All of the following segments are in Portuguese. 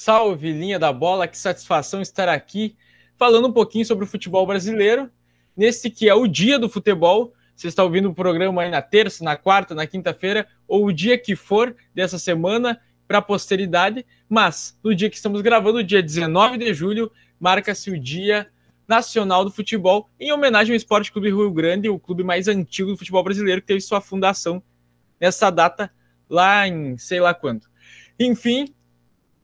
Salve, linha da bola, que satisfação estar aqui falando um pouquinho sobre o futebol brasileiro, nesse que é o dia do futebol. Você está ouvindo o programa aí na terça, na quarta, na quinta-feira, ou o dia que for dessa semana para a posteridade, mas no dia que estamos gravando, dia 19 de julho, marca-se o Dia Nacional do Futebol, em homenagem ao Esporte Clube Rio Grande, o clube mais antigo do futebol brasileiro, que teve sua fundação nessa data lá em sei lá quando. Enfim,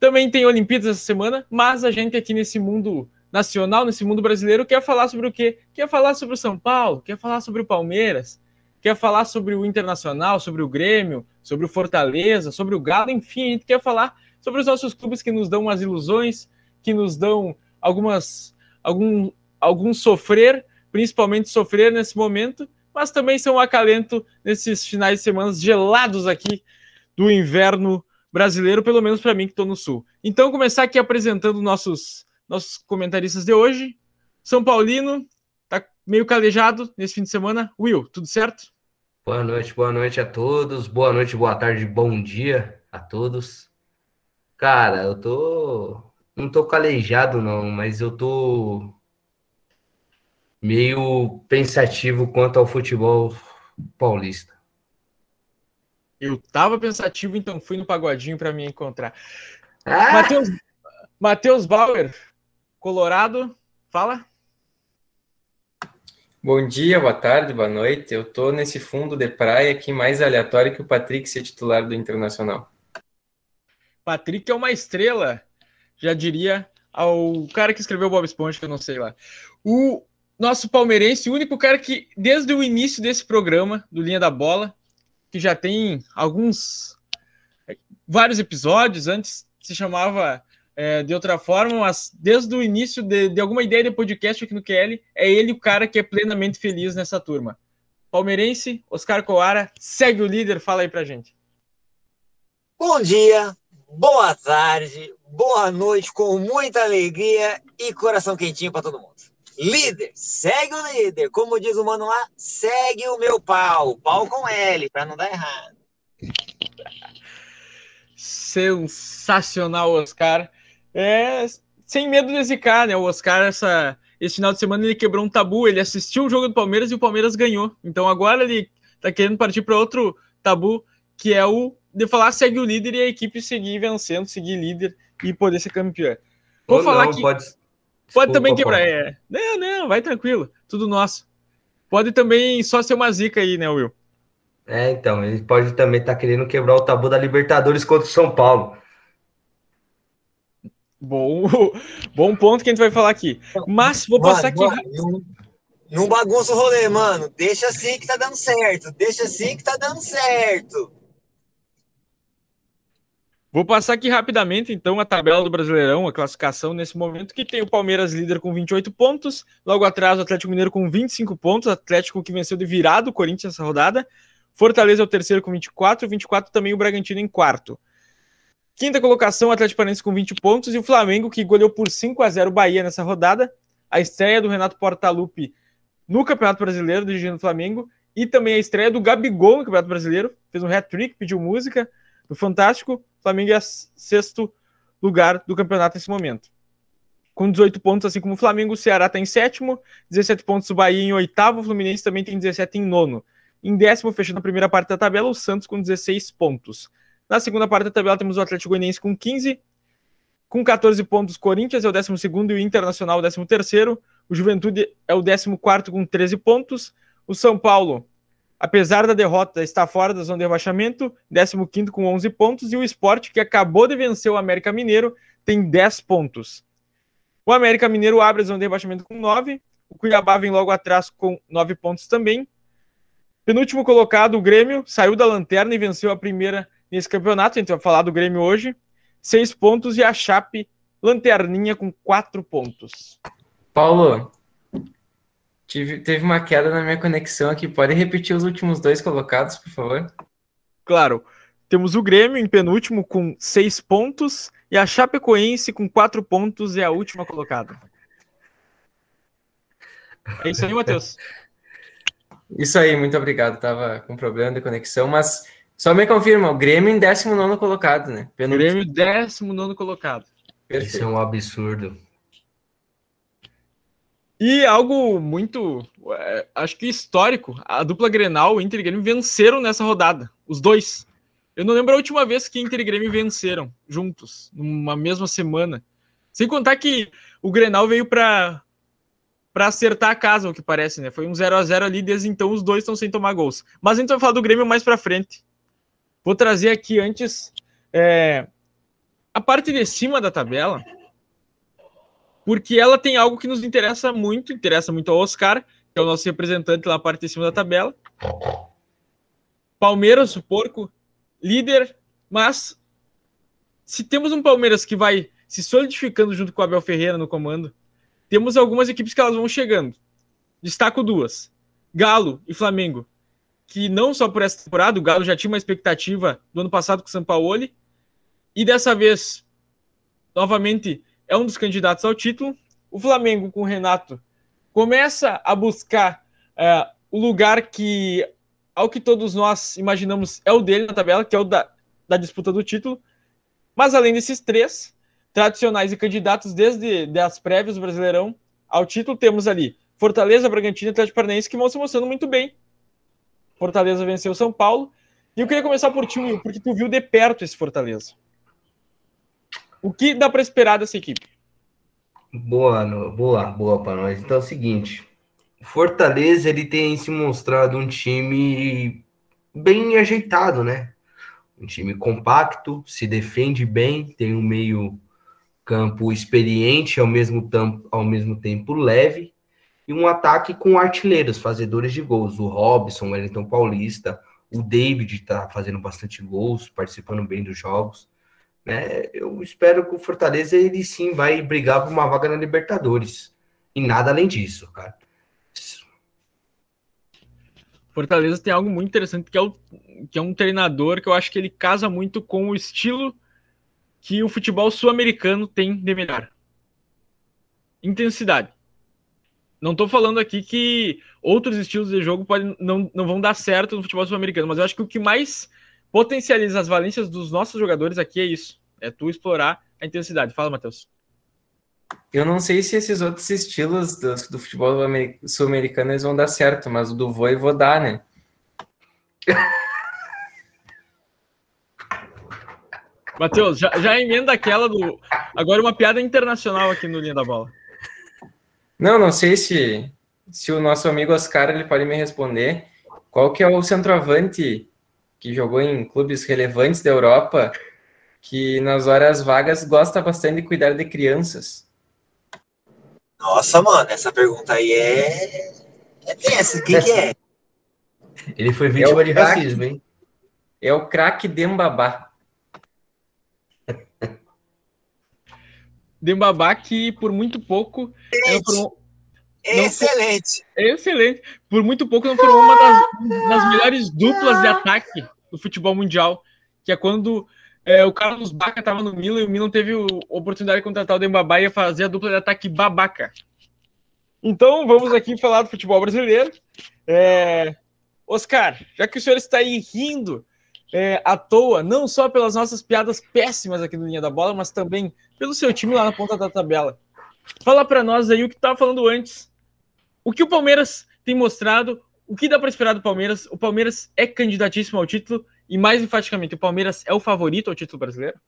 também tem Olimpíadas essa semana, mas a gente aqui nesse mundo nacional, nesse mundo brasileiro, quer falar sobre o quê? Quer falar sobre o São Paulo, quer falar sobre o Palmeiras, quer falar sobre o Internacional, sobre o Grêmio, sobre o Fortaleza, sobre o Galo, enfim, a gente quer falar sobre os nossos clubes que nos dão umas ilusões, que nos dão algumas algum algum sofrer, principalmente sofrer nesse momento, mas também são um acalento nesses finais de semana gelados aqui do inverno brasileiro, pelo menos para mim que estou no sul. Então, começar aqui apresentando nossos nossos comentaristas de hoje. São Paulino, tá meio calejado nesse fim de semana. Will, tudo certo? Boa noite, boa noite a todos. Boa noite, boa tarde, bom dia a todos. Cara, eu tô não tô calejado não, mas eu tô meio pensativo quanto ao futebol paulista. Eu tava pensativo, então fui no pagodinho para me encontrar. Ah! Matheus, Matheus Bauer, Colorado, fala. Bom dia, boa tarde, boa noite. Eu tô nesse fundo de praia aqui mais aleatório que o Patrick ser titular do Internacional. Patrick é uma estrela, já diria ao cara que escreveu Bob Esponja, que eu não sei lá. O nosso palmeirense, o único cara que, desde o início desse programa, do Linha da Bola, que já tem alguns vários episódios, antes se chamava é, de outra forma, mas desde o início de, de, alguma ideia de podcast aqui no QL, é ele o cara que é plenamente feliz nessa turma. Palmeirense, Oscar Coara, segue o líder, fala aí pra gente. Bom dia, boa tarde, boa noite, com muita alegria e coração quentinho para todo mundo. Líder, segue o líder. Como diz o mano lá, segue o meu pau. Pau com L, para não dar errado. Sensacional, Oscar. É, sem medo de zicar, né? O Oscar, essa, esse final de semana, ele quebrou um tabu. Ele assistiu o jogo do Palmeiras e o Palmeiras ganhou. Então agora ele tá querendo partir para outro tabu, que é o de falar segue o líder e a equipe seguir vencendo, seguir líder e poder ser campeão. Vou Ou falar não, que. Pode Pode também quebrar. É. Não, não, vai tranquilo. Tudo nosso. Pode também só ser uma zica aí, né, Will? É, então, ele pode também estar tá querendo quebrar o tabu da Libertadores contra o São Paulo. Bom, bom ponto que a gente vai falar aqui. Mas vou mano, passar aqui. Mano, não bagunça o rolê, mano. Deixa assim que tá dando certo. Deixa assim que tá dando certo. Vou passar aqui rapidamente, então, a tabela do Brasileirão, a classificação nesse momento, que tem o Palmeiras líder com 28 pontos, logo atrás o Atlético Mineiro com 25 pontos, Atlético que venceu de virado o Corinthians essa rodada, Fortaleza é o terceiro com 24, 24 também o Bragantino em quarto. Quinta colocação, o Atlético Paranaense com 20 pontos e o Flamengo que goleou por 5 a 0 o Bahia nessa rodada, a estreia do Renato Portaluppi no Campeonato Brasileiro, dirigindo o Flamengo, e também a estreia do Gabigol no Campeonato Brasileiro, fez um hat-trick, pediu música, do Fantástico, Flamengo é sexto lugar do campeonato nesse momento. Com 18 pontos, assim como o Flamengo, o Ceará está em sétimo, 17 pontos o Bahia em oitavo, o Fluminense também tem 17 em nono. Em décimo, fechando a primeira parte da tabela, o Santos com 16 pontos. Na segunda parte da tabela, temos o Atlético Goianiense com 15, com 14 pontos, Corinthians é o 12 e o Internacional é o 13 O Juventude é o 14 com 13 pontos. O São Paulo apesar da derrota, está fora da zona de rebaixamento, 15 com 11 pontos, e o Sport, que acabou de vencer o América Mineiro, tem 10 pontos. O América Mineiro abre a zona de rebaixamento com 9, o Cuiabá vem logo atrás com 9 pontos também. Penúltimo colocado, o Grêmio, saiu da lanterna e venceu a primeira nesse campeonato, a gente vai falar do Grêmio hoje, 6 pontos, e a Chape, lanterninha com 4 pontos. Paulo, Tive, teve uma queda na minha conexão aqui. Pode repetir os últimos dois colocados, por favor? Claro. Temos o Grêmio em penúltimo com seis pontos e a Chapecoense com quatro pontos é a última colocada. É isso aí, Matheus. Isso aí, muito obrigado. Tava com problema de conexão, mas só me confirma, o Grêmio em 19 colocado, né? Penúltimo. Grêmio 19 colocado. Perfeito. Isso é um absurdo. E algo muito, é, acho que histórico, a dupla Grenal, Inter e Grêmio venceram nessa rodada, os dois. Eu não lembro a última vez que Inter e Grêmio venceram juntos, numa mesma semana. Sem contar que o Grenal veio para para acertar a casa, o que parece, né? Foi um 0 a 0 ali, desde então os dois estão sem tomar gols. Mas a gente vai falar do Grêmio mais para frente. Vou trazer aqui antes é, a parte de cima da tabela, porque ela tem algo que nos interessa muito, interessa muito ao Oscar, que é o nosso representante lá na parte de cima da tabela. Palmeiras, o porco, líder, mas se temos um Palmeiras que vai se solidificando junto com o Abel Ferreira no comando, temos algumas equipes que elas vão chegando. Destaco duas: Galo e Flamengo, que não só por essa temporada, o Galo já tinha uma expectativa do ano passado com o São Paulo, e dessa vez, novamente, é um dos candidatos ao título. O Flamengo, com o Renato, começa a buscar é, o lugar que, ao que todos nós imaginamos, é o dele na tabela, que é o da, da disputa do título. Mas além desses três, tradicionais e candidatos desde as prévias do Brasileirão ao título, temos ali Fortaleza, Bragantino e Atlético Paranaense que vão se mostrando muito bem. Fortaleza venceu São Paulo. E eu queria começar por ti, porque tu viu de perto esse Fortaleza. O que dá para esperar dessa equipe? Boa, boa, boa para nós. Então é o seguinte, Fortaleza ele tem se mostrado um time bem ajeitado, né? Um time compacto, se defende bem, tem um meio campo experiente, ao mesmo, tempo, ao mesmo tempo leve, e um ataque com artilheiros, fazedores de gols. O Robson, o Wellington Paulista, o David está fazendo bastante gols, participando bem dos jogos. Né? Eu espero que o Fortaleza ele sim vai brigar por uma vaga na Libertadores. E nada além disso, cara. Fortaleza tem algo muito interessante que é, o, que é um treinador que eu acho que ele casa muito com o estilo que o futebol sul-americano tem de melhor. Intensidade. Não estou falando aqui que outros estilos de jogo podem, não, não vão dar certo no futebol sul-americano, mas eu acho que o que mais potencializa as valências dos nossos jogadores aqui é isso. É tu explorar a intensidade. Fala, Matheus. Eu não sei se esses outros estilos do, do futebol sul-americano vão dar certo, mas o do vôlei vou dar, né? Matheus, já, já emenda aquela do. Agora uma piada internacional aqui no Linha da Bola. Não, não sei se, se o nosso amigo Oscar ele pode me responder. Qual que é o centroavante que jogou em clubes relevantes da Europa que nas horas vagas gosta bastante de cuidar de crianças? Nossa, mano, essa pergunta aí é. É tensa. Quem que é? Ele foi vítima é de crack... racismo, hein? É o craque Dembabá. Dembabá que por muito pouco formou, excelente foi, excelente por muito pouco não foram uma das, das, melhores duplas de ataque do futebol mundial que é quando é, o Carlos Baca estava no Milan e o Milan teve a oportunidade de contratar o Dembabá e fazer a dupla de ataque babaca então vamos aqui falar do futebol brasileiro é, Oscar já que o senhor está aí rindo é, à toa, não só pelas nossas piadas péssimas aqui no Linha da Bola, mas também pelo seu time lá na ponta da tabela. Fala para nós aí o que estava falando antes. O que o Palmeiras tem mostrado, o que dá para esperar do Palmeiras? O Palmeiras é candidatíssimo ao título e, mais enfaticamente, o Palmeiras é o favorito ao título brasileiro?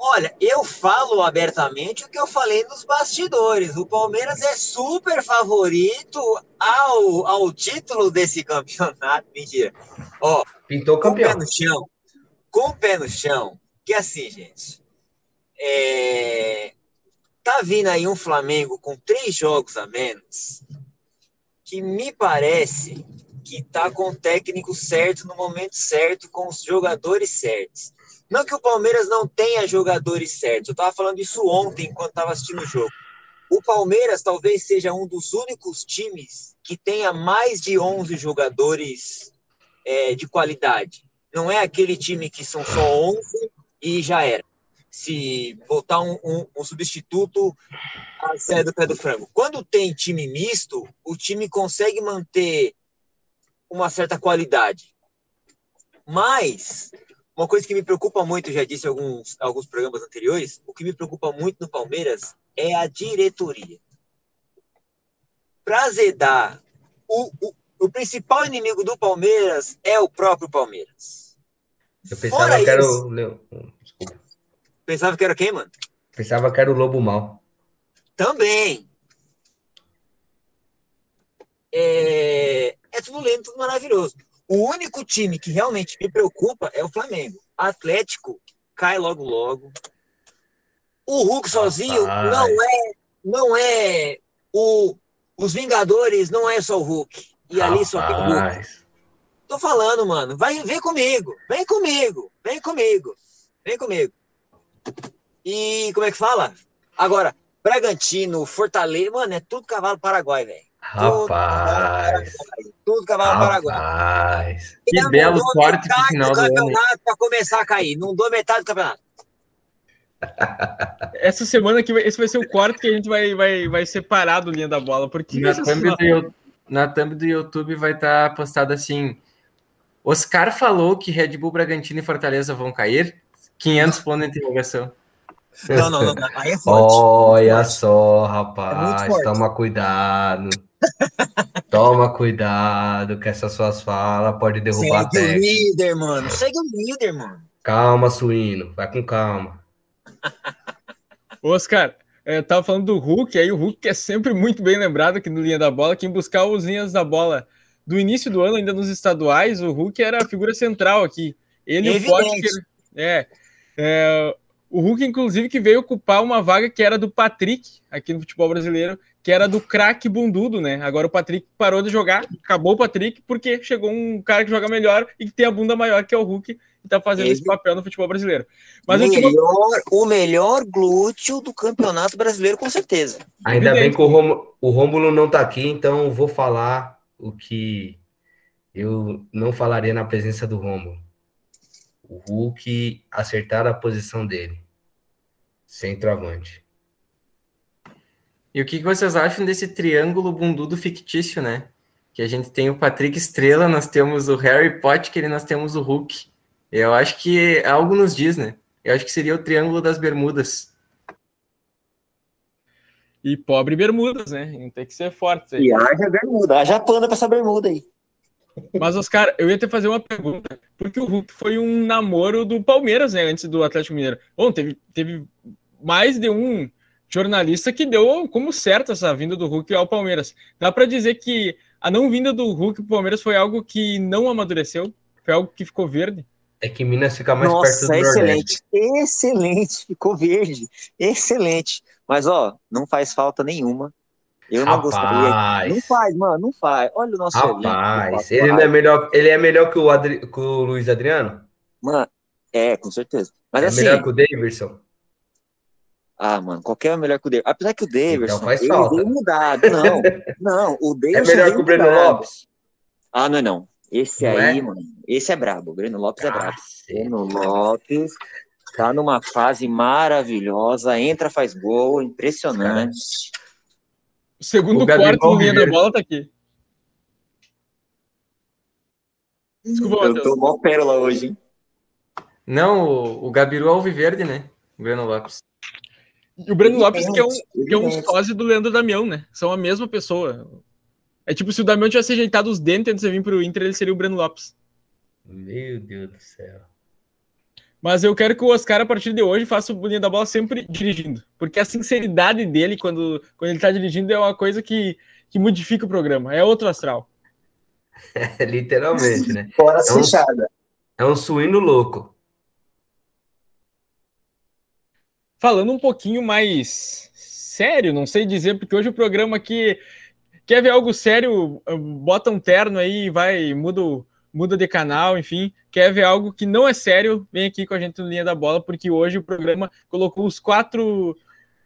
Olha, eu falo abertamente o que eu falei nos bastidores. O Palmeiras é super favorito ao, ao título desse campeonato. Mentira. Ó, Pintou campeão. Com o pé no chão. Com o pé no chão. Que assim, gente. É... Tá vindo aí um Flamengo com três jogos a menos. Que me parece que tá com o técnico certo no momento certo, com os jogadores certos. Não que o Palmeiras não tenha jogadores certos. Eu estava falando isso ontem, enquanto estava assistindo o jogo. O Palmeiras talvez seja um dos únicos times que tenha mais de 11 jogadores é, de qualidade. Não é aquele time que são só 11 e já era. Se botar um, um, um substituto, a série do pé do frango. Quando tem time misto, o time consegue manter uma certa qualidade. Mas uma coisa que me preocupa muito, já disse em alguns, alguns programas anteriores, o que me preocupa muito no Palmeiras é a diretoria. Para azedar, o, o, o, principal inimigo do Palmeiras é o próprio Palmeiras. Eu pensava Fora que era o. Pensava que era quem, mano? Pensava que era o Lobo Mal. Também. É, é tudo lindo, tudo maravilhoso. O único time que realmente me preocupa é o Flamengo. Atlético cai logo logo. O Hulk sozinho Rapaz. não é não é o os Vingadores não é só o Hulk. E ali só tem o Hulk. Tô falando, mano. Vai, vem comigo. Vem comigo. Vem comigo. Vem comigo. E como é que fala? Agora, Bragantino, Fortaleza, mano, é tudo cavalo paraguai, velho. Rapaz. Tudo cavalo Paraguai. Rapaz. Que belo corte de final do, ano. Para começar a cair. Não dou metade do campeonato. Essa semana aqui, esse vai ser o quarto que a gente vai, vai, vai separar do linha da bola. Porque na thumb, do, na thumb do YouTube vai estar tá postado assim: Oscar falou que Red Bull, Bragantino e Fortaleza vão cair. 500 pontos de interrogação. Não, não, não. Aí é forte. Olha só, rapaz. É toma cuidado. Toma cuidado, que essas suas falas pode derrubar Segue o líder, mano. Segue o líder, mano. Calma, suíno. Vai com calma. Oscar, eu tava falando do Hulk, aí o Hulk é sempre muito bem lembrado aqui no Linha da Bola. Quem buscar os linhas da bola do início do ano, ainda nos estaduais, o Hulk era a figura central aqui. Ele e o Potker. É, é, o Hulk, inclusive, que veio ocupar uma vaga que era do Patrick aqui no futebol brasileiro, que era do craque bundudo, né? Agora o Patrick parou de jogar, acabou o Patrick, porque chegou um cara que joga melhor e que tem a bunda maior, que é o Hulk, e tá fazendo Ele... esse papel no futebol brasileiro. Mas melhor, o melhor glúteo do campeonato brasileiro, com certeza. Ainda Evidente. bem que o, Rom... o Rômulo não tá aqui, então vou falar o que eu não falaria na presença do Rômulo o Hulk acertar a posição dele. Centroavante. E o que vocês acham desse triângulo bundudo fictício, né? Que a gente tem o Patrick Estrela, nós temos o Harry Potter e nós temos o Hulk. Eu acho que algo nos diz, né? Eu acho que seria o Triângulo das Bermudas. E pobre Bermudas, né? Tem que ser forte. E haja bermuda, haja panda pra essa bermuda aí. Mas, Oscar, eu ia te fazer uma pergunta, porque o Hulk foi um namoro do Palmeiras, né, antes do Atlético Mineiro. Bom, teve, teve mais de um jornalista que deu como certo essa vinda do Hulk ao Palmeiras. Dá para dizer que a não vinda do Hulk pro Palmeiras foi algo que não amadureceu? Foi algo que ficou verde? É que Minas fica mais Nossa, perto do excelente, Nordeste. excelente, ficou verde, excelente. Mas ó, não faz falta nenhuma eu não Rapaz. gostaria. Não faz, mano, não faz. Olha o nosso Rapaz, ele não é melhor, ele é melhor que o, Adri, que o Luiz Adriano? Mano, é, com certeza. Mas é assim, melhor que o Davidson? Ah, mano, qualquer é melhor que o Davidson. Apesar que o Davidson então faz ele falta. veio mudado. Não, não, o é Davidson. É melhor que o Breno mudado. Lopes? Ah, não é não. Esse não aí, é? mano, esse é brabo. O Breno Lopes é brabo. Breno Lopes tá numa fase maravilhosa, entra, faz gol, impressionante. O segundo o quarto linha da bola tá aqui. Desculpa, Eu tô mó pérola hoje, hein? Não, o, o Gabiru Alviverde, né? O Breno Lopes. E o Breno Lopes, que é um, que é um sósia do Leandro Damião, né? São a mesma pessoa. É tipo, se o Damião tivesse ajeitado os dentes antes de vir pro Inter, ele seria o Breno Lopes. Meu Deus do céu. Mas eu quero que o Oscar, a partir de hoje, faça o bolinho da bola sempre dirigindo. Porque a sinceridade dele, quando, quando ele tá dirigindo, é uma coisa que, que modifica o programa. É outro astral. É, literalmente, né? Fora é um, é um suíno louco. Falando um pouquinho mais sério, não sei dizer, porque hoje o programa aqui quer ver algo sério, bota um terno aí e vai, muda o muda de canal, enfim, quer ver algo que não é sério, vem aqui com a gente no Linha da Bola, porque hoje o programa colocou os quatro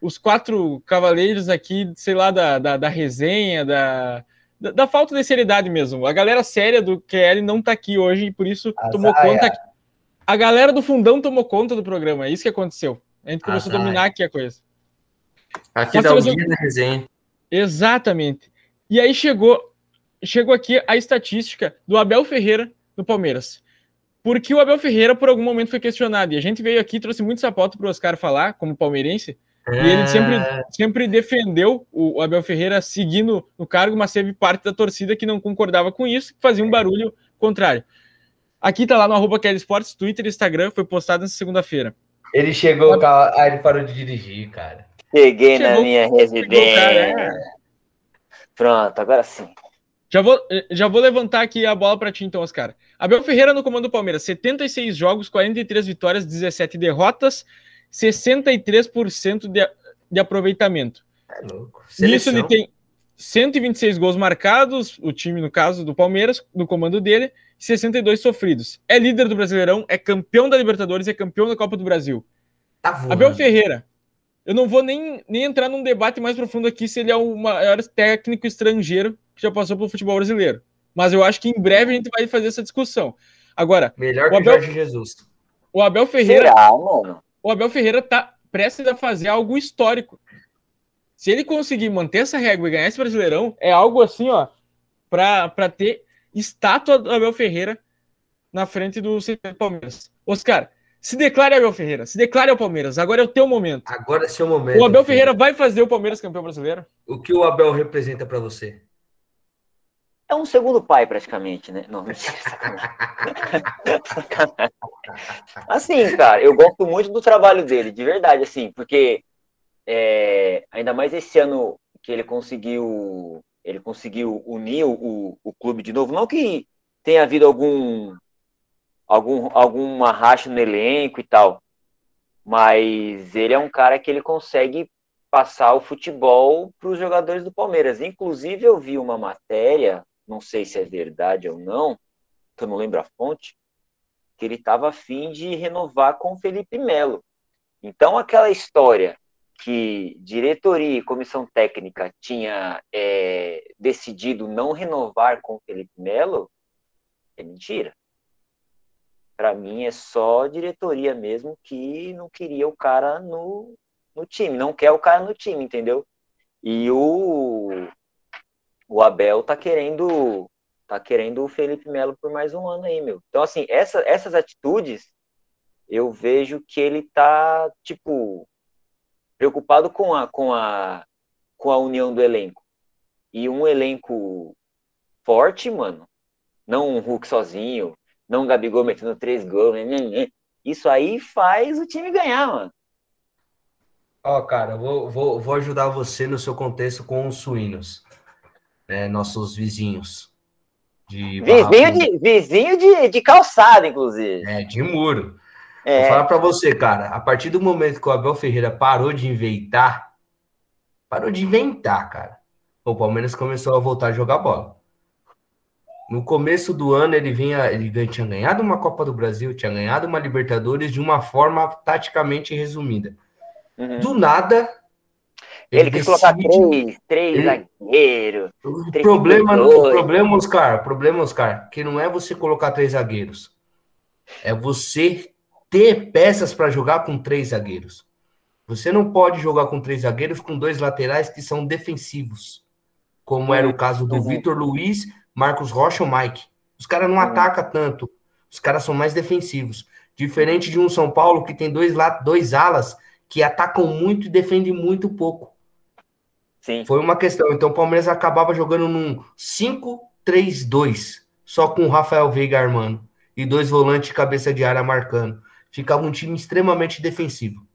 os quatro cavaleiros aqui, sei lá, da, da, da resenha, da, da, da, falta de seriedade mesmo. A galera séria do QL não tá aqui hoje e por isso Azaia. tomou conta. A galera do fundão tomou conta do programa, é isso que aconteceu. A gente começou Azaia. a dominar aqui a coisa. Aqui dá o guia da resenha. Exatamente. E aí chegou chegou aqui a estatística do Abel Ferreira no Palmeiras. Porque o Abel Ferreira, por algum momento, foi questionado. E a gente veio aqui trouxe muito sapato para o Oscar falar, como palmeirense. É... E ele sempre, é. sempre defendeu o Abel Ferreira seguindo no cargo, mas teve parte da torcida que não concordava com isso, que fazia um barulho contrário. Aqui tá lá no arroba Kelly Sports, Twitter e Instagram, foi postado nessa segunda-feira. Ele chegou, ah, ele parou de dirigir, cara. Cheguei chegou, na minha residência. Cara, é. Pronto, agora sim. Já vou, já vou levantar aqui a bola para ti, então, Oscar. Abel Ferreira no comando do Palmeiras, 76 jogos, 43 vitórias, 17 derrotas, 63% de, de aproveitamento. É louco. Nisso ele tem 126 gols marcados, o time, no caso, do Palmeiras, no comando dele, 62 sofridos. É líder do Brasileirão, é campeão da Libertadores, é campeão da Copa do Brasil. Tá Abel Ferreira, eu não vou nem, nem entrar num debate mais profundo aqui se ele é o maior técnico estrangeiro que já passou pelo futebol brasileiro. Mas eu acho que em breve a gente vai fazer essa discussão. Agora, melhor que o Abel, Jorge Jesus. O Abel Ferreira, Será, o Abel Ferreira tá prestes a fazer algo histórico. Se ele conseguir manter essa régua e ganhar esse Brasileirão, é algo assim, ó, para ter estátua do Abel Ferreira na frente do Palmeiras. Oscar, se declare Abel Ferreira, se declare ao Palmeiras. Agora é o teu momento. Agora é seu momento. O Abel Ferreira vai fazer o Palmeiras campeão brasileiro? O que o Abel representa para você? É um segundo pai, praticamente, né? Não, assim, cara, eu gosto muito do trabalho dele, de verdade, assim, porque é, ainda mais esse ano que ele conseguiu ele conseguiu unir o, o clube de novo. Não que tenha havido algum algum, alguma racha no elenco e tal. Mas ele é um cara que ele consegue passar o futebol para os jogadores do Palmeiras. Inclusive, eu vi uma matéria, não sei se é verdade ou não, que eu não lembro a fonte, que ele estava afim de renovar com o Felipe Melo. Então, aquela história que diretoria e comissão técnica tinha é, decidido não renovar com o Felipe Melo é mentira. Para mim é só diretoria mesmo que não queria o cara no, no time, não quer o cara no time, entendeu? E o, o Abel tá querendo tá querendo o Felipe Melo por mais um ano aí, meu. Então, assim, essa, essas atitudes eu vejo que ele tá, tipo, preocupado com a, com a, com a união do elenco. E um elenco forte, mano, não um Hulk sozinho, não o Gabigol metendo três gols, né, né, né. isso aí faz o time ganhar, mano. Ó, oh, cara, vou, vou, vou ajudar você no seu contexto com os suínos, né, nossos vizinhos. De vizinho, de, vizinho de, de calçada, inclusive. É, de muro. É. Vou falar para você, cara, a partir do momento que o Abel Ferreira parou de inventar, parou de inventar, cara, o Palmeiras começou a voltar a jogar bola. No começo do ano, ele vinha, ele tinha ganhado uma Copa do Brasil, tinha ganhado uma Libertadores de uma forma taticamente resumida. Uhum. Do nada. Ele, ele quis colocar três, três ele... zagueiros. O problema, o problema, Oscar, o problema, Oscar, que não é você colocar três zagueiros. É você ter peças para jogar com três zagueiros. Você não pode jogar com três zagueiros com dois laterais que são defensivos, como era o caso do uhum. Vitor Luiz Marcos Rocha ou Mike. Os caras não hum. atacam tanto. Os caras são mais defensivos. Diferente de um São Paulo que tem dois, dois alas que atacam muito e defendem muito pouco. Sim. Foi uma questão. Então o Palmeiras acabava jogando num 5-3-2, só com o Rafael Veiga armando. E dois volantes cabeça de área marcando. Ficava um time extremamente defensivo.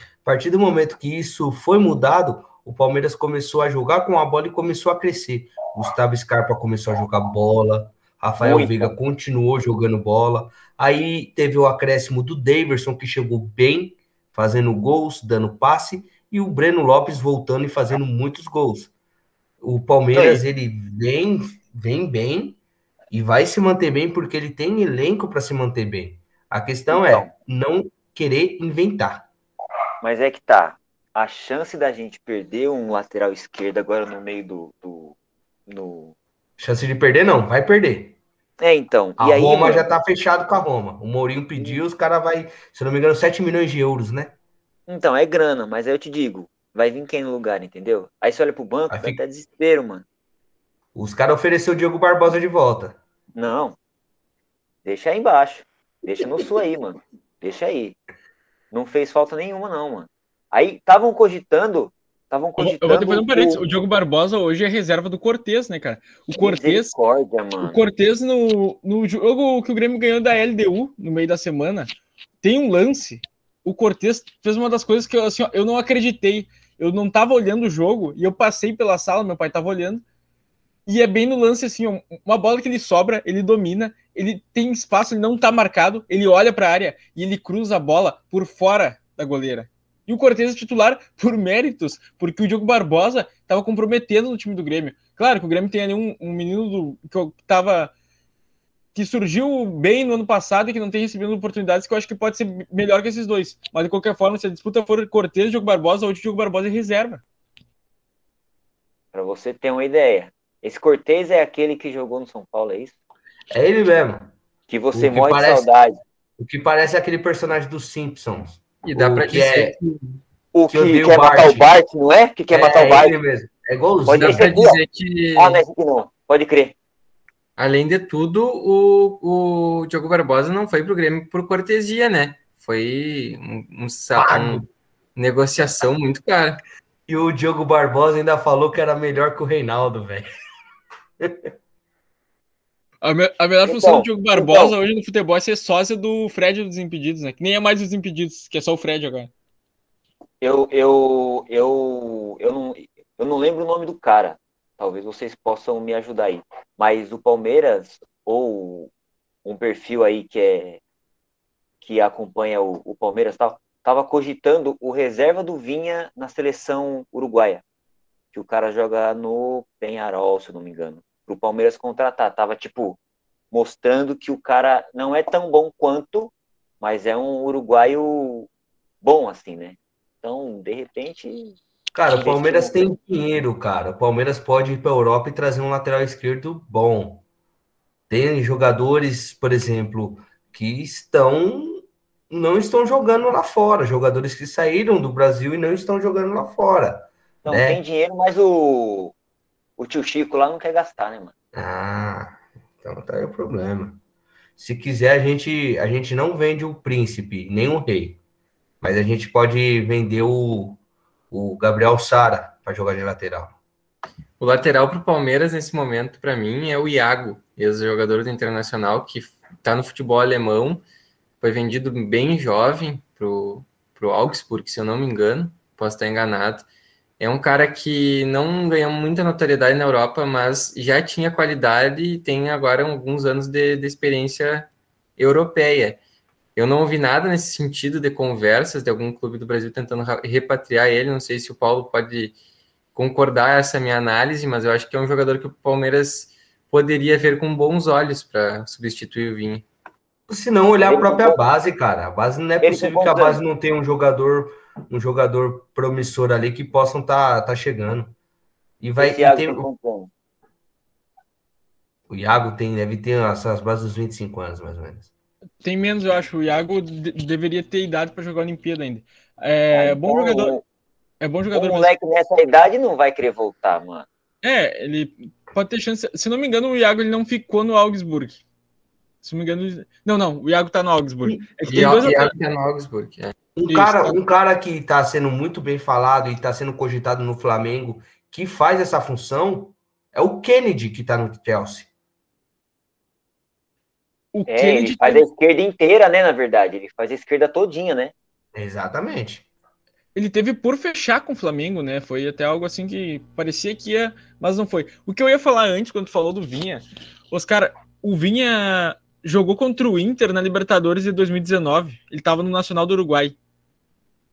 A partir do momento que isso foi mudado, o Palmeiras começou a jogar com a bola e começou a crescer. Gustavo Scarpa começou a jogar bola, Rafael Muito. Veiga continuou jogando bola. Aí teve o acréscimo do Daverson, que chegou bem, fazendo gols, dando passe, e o Breno Lopes voltando e fazendo muitos gols. O Palmeiras, ele vem, vem bem e vai se manter bem porque ele tem elenco para se manter bem. A questão é então, é não querer inventar. Mas é que tá. A chance da gente perder um lateral esquerdo agora no meio do, do no. Chance de perder, não, vai perder. É, então. A aí, Roma mano... já tá fechado com a Roma. O Mourinho pediu, os caras vai, se não me engano, 7 milhões de euros, né? Então, é grana, mas aí eu te digo, vai vir quem no lugar, entendeu? Aí você olha pro banco, vai, vai ficar... desespero, mano. Os caras ofereceram o Diogo Barbosa de volta. Não. Deixa aí embaixo. Deixa no sul aí, mano. Deixa aí. Não fez falta nenhuma, não, mano. Aí estavam cogitando. Estavam cogitando. eu vou ter fazer um parênteses. o- O Diogo Barbosa hoje é reserva do Cortez, né, cara? O Cortez, o Cortez no, no jogo que o Grêmio ganhou da LDU no meio da semana, tem um lance. O Cortez fez uma das coisas que eu, assim, eu não acreditei. Eu não tava olhando o jogo e eu passei pela sala, meu pai tava olhando. E é bem no lance assim, uma bola que ele sobra, ele domina, ele tem espaço, ele não tá marcado, ele olha pra área e ele cruza a bola por fora da goleira. E o Cortez é titular por méritos, porque o Diogo Barbosa tava comprometendo no time do Grêmio. Claro que o Grêmio tem ali um, um menino do, que eu tava que surgiu bem no ano passado e que não tem recebido oportunidades que eu acho que pode ser melhor que esses dois. Mas de qualquer forma, se a disputa for Cortez e Diogo Barbosa, hoje o Diogo Barbosa é reserva. Pra você ter uma ideia. Esse Cortez é aquele que jogou no São Paulo, é isso? É ele mesmo. Que você que morre parece- de saudade. O que parece aquele personagem dos Simpsons. E dá O pra que dizer é- que, O Que que, odeia o quer matar Bart. o Bart, não é? Que quer matar o Bart. ele mesmo. É igualzinho. Pode dá dizer que, Ah, não, esse aqui não. Pode crer. Além de tudo, o, o Diogo Barbosa não foi pro Grêmio por cortesia, né? Foi um, um, sa- Pago. um- negociação muito cara. E o Diogo Barbosa ainda falou que era melhor que o Reinaldo, velho. A, me- a melhor função Então, do Diogo Barbosa então. hoje no futebol é ser sócia do Fred dos Impedidos, né? Que nem é mais os Impedidos, que é só o Fred agora. Eu, eu, eu, eu, não, eu não lembro o nome do cara. Talvez vocês possam me ajudar aí. Mas o Palmeiras, ou um perfil aí que é que acompanha o, o Palmeiras tal, tava cogitando o reserva do Vinha na seleção uruguaia. Que o cara joga no Penharol, se eu não me engano. Pro Palmeiras contratar. Tava, tipo, mostrando que o cara não é tão bom quanto, mas é um uruguaio bom, assim, né? Então, de repente, Cara, o Palmeiras tem dinheiro, cara. O Palmeiras pode ir para Europa e trazer um lateral esquerdo bom. Tem jogadores, por exemplo, que estão não estão jogando lá fora, jogadores que saíram do Brasil e não estão jogando lá fora. não né? tem dinheiro, mas o, o tio Chico lá não quer gastar, né, mano? Ah, então tá aí o problema. Se quiser, a gente a gente não vende o príncipe, nem o rei. Mas a gente pode vender o, o Gabriel Sara para jogar de lateral. O lateral pro Palmeiras nesse momento, para mim, é o Iago, ex-jogador do Internacional, que tá no futebol alemão, foi vendido bem jovem pro, pro Augsburg, se eu não me engano, posso estar enganado. É um cara que não ganhou muita notoriedade na Europa, mas já tinha qualidade e tem agora alguns anos de, de experiência europeia. Eu não ouvi nada nesse sentido de conversas de algum clube do Brasil tentando repatriar ele. Não sei se o Paulo pode concordar essa minha análise, mas eu acho que é um jogador que o Palmeiras poderia ver com bons olhos para substituir o Vinha. Se não olhar a própria base, cara. A base não é possível que a base não tenha um jogador, um jogador promissor ali que possam estar tá, tá chegando. E vai e tem- anos? o Iago tem deve ter essas bases dos 25 anos mais ou menos. Tem menos, eu acho. O Iago de- deveria ter idade para jogar a Olimpíada ainda. É bom Então, jogador. É bom O jogador. mas- moleque nessa idade não vai querer voltar, mano. É, ele pode ter chance. Se não me engano, o Iago ele não ficou no Augsburg. Se não me engano. Não, não, o Iago tá no Augsburg. É que o Iago que é no Augsburg. é. Um Isso, cara, tá. um cara que está sendo muito bem falado e está sendo cogitado no Flamengo, que faz essa função, é o Kennedy que está no Chelsea. O É, Kennedy ele faz a esquerda inteira, né, na verdade. Ele faz a esquerda todinha, né? Exatamente. ele teve por fechar com o Flamengo, né? Foi até algo assim que parecia que ia, mas não foi. O que eu ia falar antes, quando tu falou do Vinha, Oscar, o Vinha jogou contra o Inter na Libertadores de 2019. Ele estava no Nacional do Uruguai.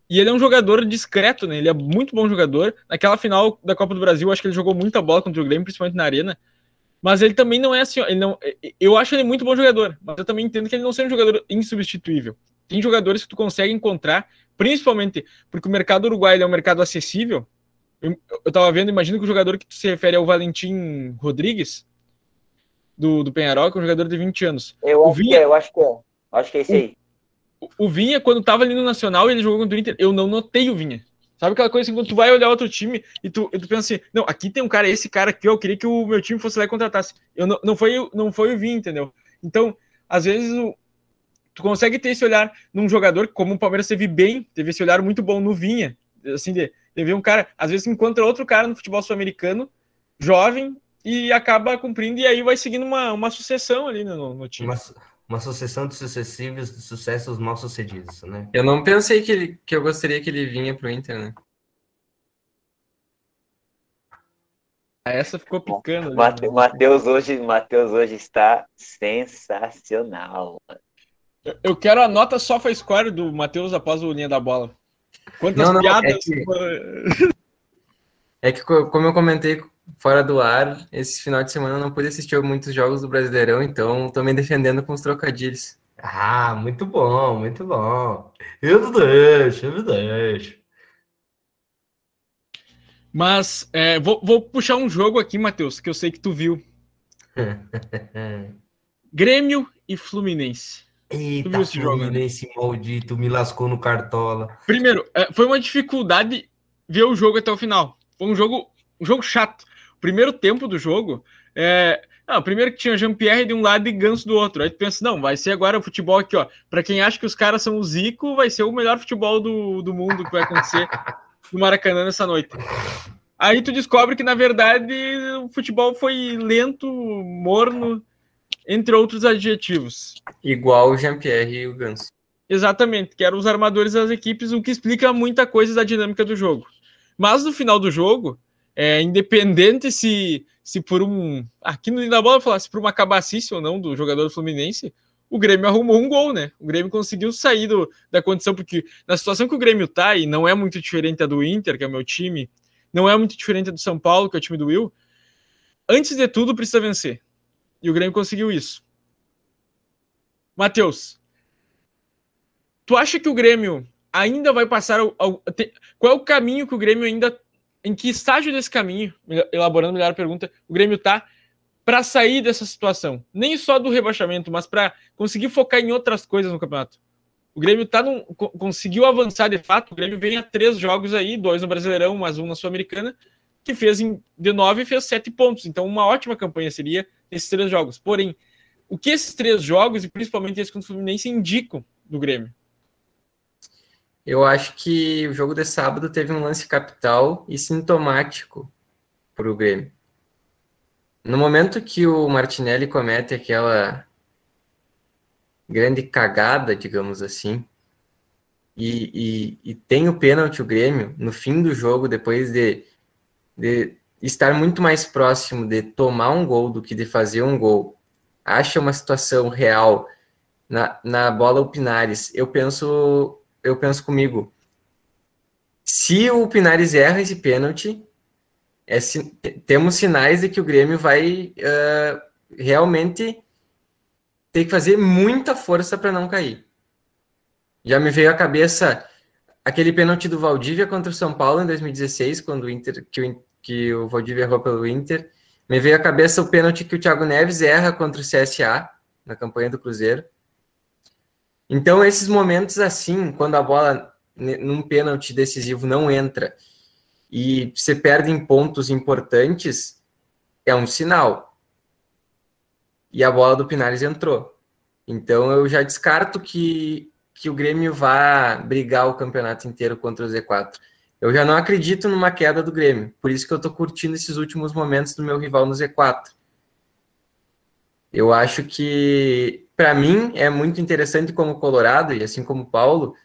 E ele é um jogador discreto, né? Ele é muito bom jogador. Naquela final da Copa do Brasil, acho que ele jogou muita bola contra o Grêmio, principalmente na Arena. Mas ele também não é assim, ele não, eu acho ele muito bom jogador, mas eu também entendo que ele não seja um jogador insubstituível. Tem jogadores que tu consegue encontrar, principalmente porque o mercado uruguaio é um mercado acessível. Eu, eu tava vendo, imagino que o jogador que tu se refere é o Valentim Rodrigues, do, do Penharol, que é um jogador de 20 anos. Eu O Vinha- que é, eu acho que é. Acho que é esse aí. O- O Vinha, quando tava ali no Nacional e ele jogou contra o Inter, eu não notei o Vinha. Sabe aquela coisa assim, quando tu vai olhar outro time e tu, e tu pensa assim, não, aqui tem um cara, esse cara aqui, eu queria que o meu time fosse lá e contratasse. Eu não, não, foi, não foi o Vim, entendeu? Então, às vezes, tu consegue ter esse olhar num jogador, como o Palmeiras teve bem, teve esse olhar muito bom no Vinha, assim, de, de um cara, às vezes encontra outro cara no futebol sul-americano, jovem, e acaba cumprindo, e aí vai seguindo uma, uma sucessão ali no, no time. Uma, uma sucessão de sucessivos de sucessos mal sucedidos, né? Eu não pensei que, ele, que eu gostaria que ele vinha pro Inter, né? Ah, essa ficou picando. O Matheus hoje, Mateus hoje está sensacional. Eu quero a nota sofa score do Matheus após o linha da bola. Quantas não, não, piadas. É que, é que, como eu comentei fora do ar, esse final de semana eu não pude assistir muitos jogos do Brasileirão, então estou me defendendo com os trocadilhos. Ah, muito bom, muito bom. Eu deixo, eu deixo. Mas é, vou, vou, puxar um jogo aqui, Matheus, que eu sei que tu viu. Grêmio e Fluminense. Eita, né? Fluminense jogo, maldito, me lascou no cartola. Primeiro, é, foi uma dificuldade ver o jogo até o final. Foi um jogo, um jogo chato primeiro tempo do jogo, é, não, primeiro que tinha Jean-Pierre de um lado e Ganso do outro. Aí tu pensa, não, vai ser agora o futebol aqui, ó. Para quem acha que os caras são o Zico, vai ser o melhor futebol do, do mundo que vai acontecer no Maracanã nessa noite. Aí tu descobre que, na verdade, o futebol foi lento, morno, entre outros adjetivos. Igual o Jean-Pierre e o Ganso. Exatamente, que eram os armadores das equipes, o que explica muita coisa da dinâmica do jogo. Mas no final do jogo, é, independente se, se por um. Aqui no da bola falasse por uma cabacice ou não do jogador do Fluminense, o Grêmio arrumou um gol, né? O Grêmio conseguiu sair do, da condição, porque na situação que o Grêmio tá, e não é muito diferente da do Inter, que é o meu time, não é muito diferente do São Paulo, que é o time do Will, antes de tudo precisa vencer. E o Grêmio conseguiu isso. Matheus, tu acha que o Grêmio ainda vai passar. Ao, ao, qual é o caminho que o Grêmio ainda em que estágio desse caminho, elaborando melhor a pergunta, o Grêmio está para sair dessa situação? Nem só do rebaixamento, mas para conseguir focar em outras coisas no campeonato. O Grêmio tá num, conseguiu avançar de fato. O Grêmio vem a três jogos aí, dois no Brasileirão, mais um na Sul-Americana, que fez em, de nove fez sete pontos. Então, uma ótima campanha seria esses três jogos. Porém, o que esses três jogos, e principalmente esse contra o Fluminense, indicam do Grêmio? Eu acho que o jogo de sábado teve um lance capital e sintomático para o Grêmio. No momento que o Martinelli comete aquela grande cagada, digamos assim, e, e, e tem o pênalti o Grêmio no fim do jogo, depois de, de estar muito mais próximo de tomar um gol do que de fazer um gol, acha uma situação real na, na bola o Pinares, eu penso eu penso comigo, se o Pinares erra esse pênalti, é, temos sinais de que o Grêmio vai uh, realmente ter que fazer muita força para não cair. Já me veio à cabeça aquele pênalti do Valdívia contra o São Paulo em 2016, quando o Inter, que o, que o Valdívia errou pelo Inter. Me veio à cabeça o pênalti que o Thiago Neves erra contra o CSA na campanha do Cruzeiro. Então, esses momentos assim, quando a bola num pênalti decisivo não entra e você perde em pontos importantes, é um sinal. E a bola do Pinares entrou. Então, eu já descarto que, que o Grêmio vá brigar o campeonato inteiro contra o Z4. Eu já não acredito numa queda do Grêmio. Por isso que eu estou curtindo esses últimos momentos do meu rival no Z4. Eu acho que para mim, é muito interessante como Colorado, e assim como Paulo,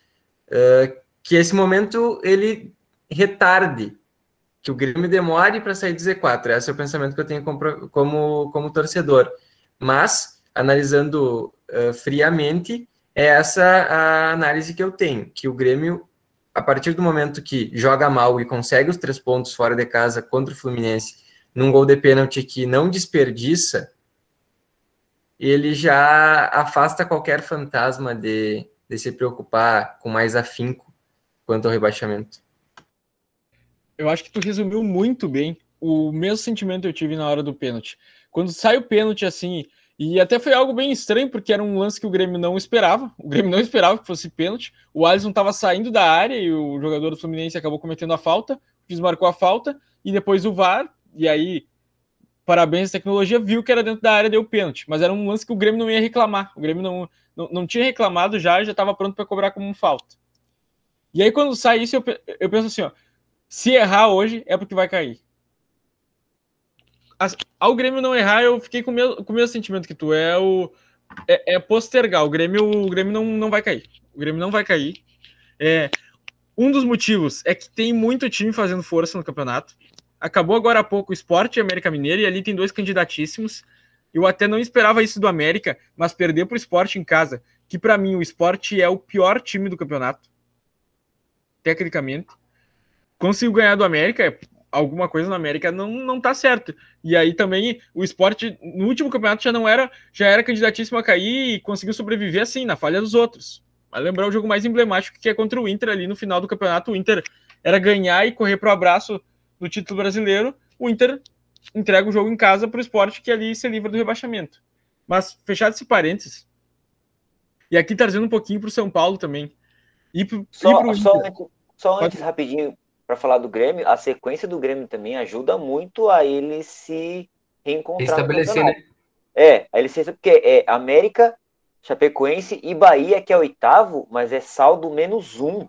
uh, que esse momento ele retarde, que o Grêmio demore para sair do Z4. Esse é o pensamento que eu tenho como, como, como torcedor. Mas, analisando uh, friamente, é essa a análise que eu tenho, que o Grêmio, a partir do momento que joga mal e consegue os três pontos fora de casa contra o Fluminense, num gol de pênalti que não desperdiça, ele já afasta qualquer fantasma de, de se preocupar com mais afinco quanto ao rebaixamento. Eu acho que tu resumiu muito bem o mesmo sentimento que eu tive na hora do pênalti. Quando sai o pênalti assim, E até foi algo bem estranho, porque era um lance que o Grêmio não esperava. O Grêmio não esperava que fosse pênalti. O Alisson estava saindo da área e o jogador do Fluminense acabou cometendo a falta. Desmarcou a falta e depois o VAR. E aí, parabéns à tecnologia, viu que era dentro da área deu pênalti. Mas era um lance que o Grêmio não ia reclamar. O Grêmio não, não, não tinha reclamado já já estava pronto para cobrar como um falta. E aí, quando sai isso, eu, eu penso assim: ó, se errar hoje é porque vai cair ao Grêmio não errar, eu fiquei com o mesmo, com o mesmo sentimento que tu. É o é, é, postergar. O Grêmio, o Grêmio não, não vai cair. O Grêmio não vai cair. É, um dos motivos é que tem muito time fazendo força no campeonato. Acabou agora há pouco o Sport e América Mineira, e ali tem dois candidatíssimos. Eu até não esperava isso do América, mas perder para o Sport em casa, que para mim o Sport é o pior time do campeonato, tecnicamente. Conseguiu ganhar do América, alguma coisa na América não, não tá certo. E aí também o esporte, no último campeonato, já não era, já era candidatíssimo a cair e conseguiu sobreviver assim, na falha dos outros. Vai lembrar o jogo mais emblemático que é contra o Inter ali no final do campeonato. O Inter era ganhar e correr pro abraço do título brasileiro. O Inter entrega o jogo em casa para o esporte que ali se livra do rebaixamento. Mas, fechado esse parênteses, e aqui trazendo um pouquinho para o São Paulo também. E pro, só, pro só, só antes, rapidinho, para falar do Grêmio, a sequência do Grêmio também ajuda muito a ele se reencontrar. Estabelecer, né? É, a ele se porque é América, Chapecoense e Bahia, que é oitavo, mas é saldo menos um.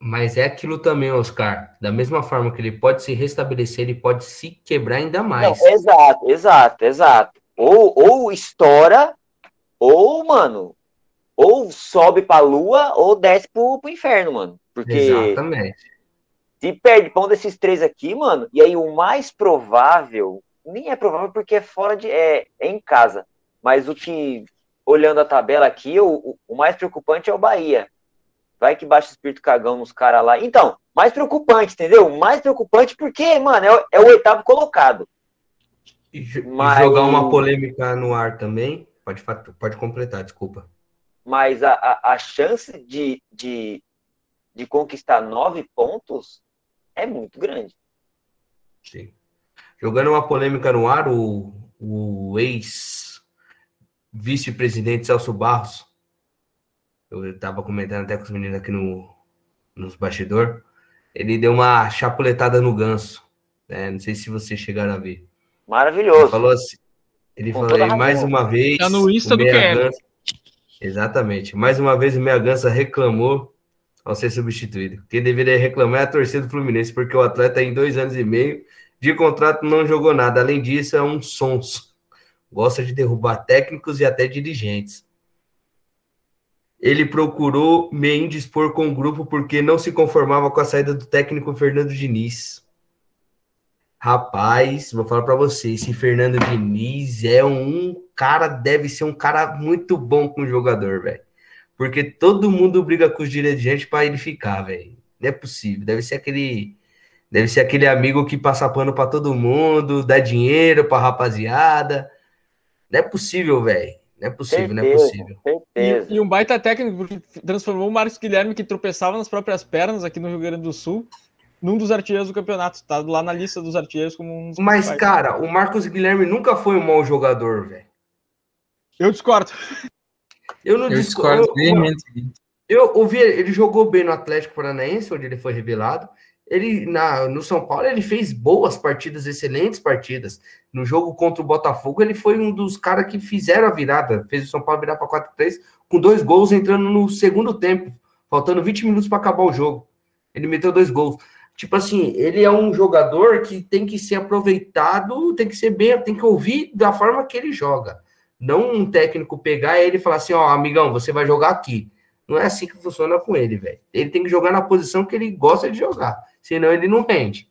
Mas é aquilo também, Oscar. Da mesma forma que ele pode se restabelecer, ele pode se quebrar ainda mais. Não, exato, exato, exato. Ou, ou estoura, ou, mano, ou sobe pra lua, ou desce pro, pro inferno, mano. Porque Exatamente se perde pão desses três aqui, mano, e aí o mais provável, nem é provável porque é fora de. é, é em casa. Mas o que, olhando a tabela aqui, o, o mais preocupante é o Bahia. Vai que baixa o espírito cagão nos caras lá. Então, mais preocupante, entendeu? Mais preocupante porque, mano, é, é o oitavo colocado. E, Mas... jogar uma polêmica no ar também. Pode, pode completar, desculpa. Mas a, a, a chance de, de, de conquistar nove pontos é muito grande. Sim. Jogando uma polêmica no ar, o, o ex-vice-presidente Celso Barros, eu estava comentando até com os meninos aqui no, nos bastidores, ele deu uma chapuletada no ganso. Né? Não sei se vocês chegaram a ver. Maravilhoso. Ele falou assim, ele falou aí, mais uma vez. Tá no Insta do QL. Exatamente. Mais uma vez o Meia Gança reclamou ao ser substituído. Quem deveria reclamar é a torcida do Fluminense, porque o atleta em dois anos e meio de contrato não jogou nada. Além disso, é um sonso. Gosta de derrubar técnicos e até dirigentes. Ele procurou me indispor com o grupo porque não se conformava com a saída do técnico Fernando Diniz. Rapaz, vou falar para vocês, esse Fernando Diniz é um cara, deve ser um cara muito bom com o jogador, velho. Porque todo mundo briga com os dirigentes para ele ficar, velho. Não é possível. Deve ser aquele. Deve ser aquele amigo que passa pano para todo mundo, dá dinheiro pra rapaziada. Não é possível, velho. Não é possível, certeza, não é possível. E, e, um baita técnico, porque transformou o Marcos Guilherme, que tropeçava nas próprias pernas aqui no Rio Grande do Sul, num dos artilheiros do campeonato. Tá lá na lista dos artilheiros como um Mas, cara, o Marcos Guilherme nunca foi um mau jogador, velho. Eu discordo. Eu não eu discordo. Eu, eu ouvi, ele jogou bem no Atlético Paranaense, onde ele foi revelado. Ele na, no São Paulo ele fez boas partidas, excelentes partidas. No jogo contra o Botafogo, ele foi um dos caras que fizeram a virada, fez o São Paulo virar para 4-3 com dois gols entrando no segundo tempo, faltando 20 minutos para acabar o jogo. Ele meteu dois gols. Tipo assim, ele é um jogador que tem que ser aproveitado, tem que ser bem, tem que ouvir da forma que ele joga. Não um técnico pegar ele e falar assim, ó, amigão, você vai jogar aqui. Não é assim que funciona com ele, velho. Ele tem que jogar na posição que ele gosta de jogar. Senão ele não rende.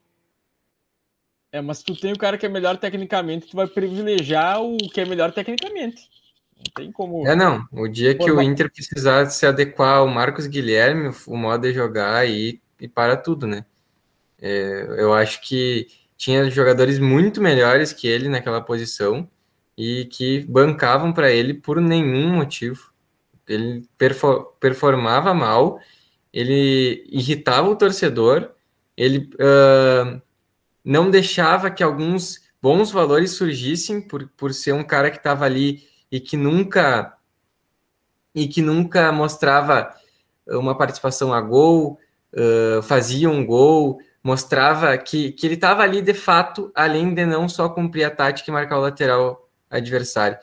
É, mas tu tem o cara que é melhor tecnicamente, tu vai privilegiar o que é melhor tecnicamente. Não tem como. É, não. O dia que o Inter precisar se adequar ao Marcos Guilherme, o modo é jogar aí e para tudo, né? É, eu acho que tinha jogadores muito melhores que ele naquela posição e que bancavam para ele por nenhum motivo. Ele performava mal, ele irritava o torcedor, ele uh, não deixava que alguns bons valores surgissem por, por ser um cara que estava ali e que nunca e que nunca mostrava uma participação a gol, uh, fazia um gol, mostrava que, que ele estava ali de fato, além de não só cumprir a tática e marcar o lateral adversário.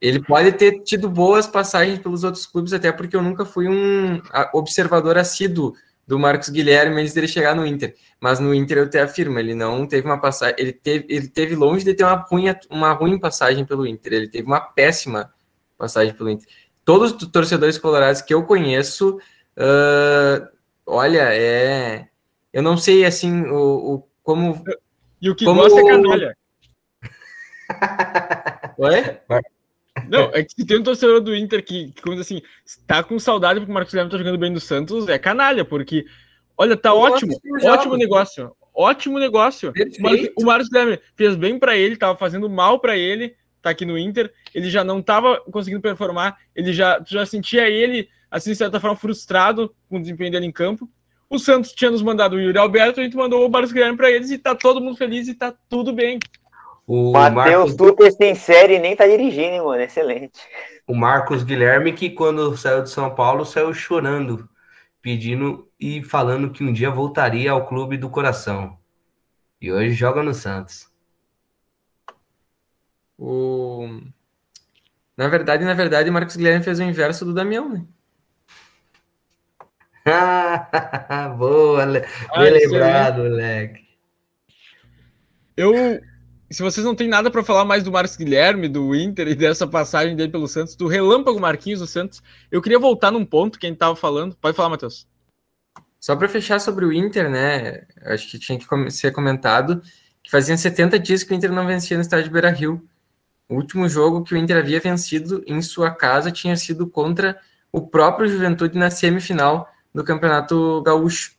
Ele pode ter tido boas passagens pelos outros clubes, até porque eu nunca fui um observador assíduo do Marcos Guilherme antes dele chegar no Inter. Mas no Inter eu te afirmo, ele não teve uma passagem, ele teve, ele teve longe de ter uma ruim, uma ruim passagem pelo Inter, ele teve uma péssima passagem pelo Inter. Todos os torcedores colorados que eu conheço, uh, olha, é, eu não sei assim o, o como e o que como... gosta é canalha. Oi? Não, é que se tem um torcedor do Inter que, que assim, tá com saudade porque o Marcos Guilherme tá jogando bem no Santos, é canalha, porque, olha, tá Eu ótimo, ótimo negócio, ótimo negócio. O Marcos Guilherme fez bem para ele, tava fazendo mal para ele, tá aqui no Inter, ele já não tava conseguindo performar, ele já, já sentia ele, assim, de certa forma, frustrado com o desempenho dele em campo. O Santos tinha nos mandado o Yuri Alberto, a gente mandou o Marcos Guilherme para eles e tá todo mundo feliz e tá tudo bem. O Matheus Marcos... Sem série nem tá dirigindo, hein, mano. Excelente. O Marcos Guilherme, que quando saiu de São Paulo, saiu chorando, pedindo e falando que um dia voltaria ao clube do coração. E hoje joga no Santos. O... Na verdade, na verdade, o Marcos Guilherme fez o inverso do Damião, né? Boa, bem ah, lembrado, moleque. Eu, se vocês não têm nada para falar mais do Marcos Guilherme, do Inter e dessa passagem dele pelo Santos, do relâmpago Marquinhos do Santos, eu queria voltar num ponto que a gente estava falando. Pode falar, Matheus. Só para fechar sobre o Inter, né? Acho que tinha que ser comentado que faziam 70 dias que o Inter não vencia no estádio Beira Rio. O último jogo que o Inter havia vencido em sua casa tinha sido contra o próprio Juventude na semifinal do Campeonato Gaúcho.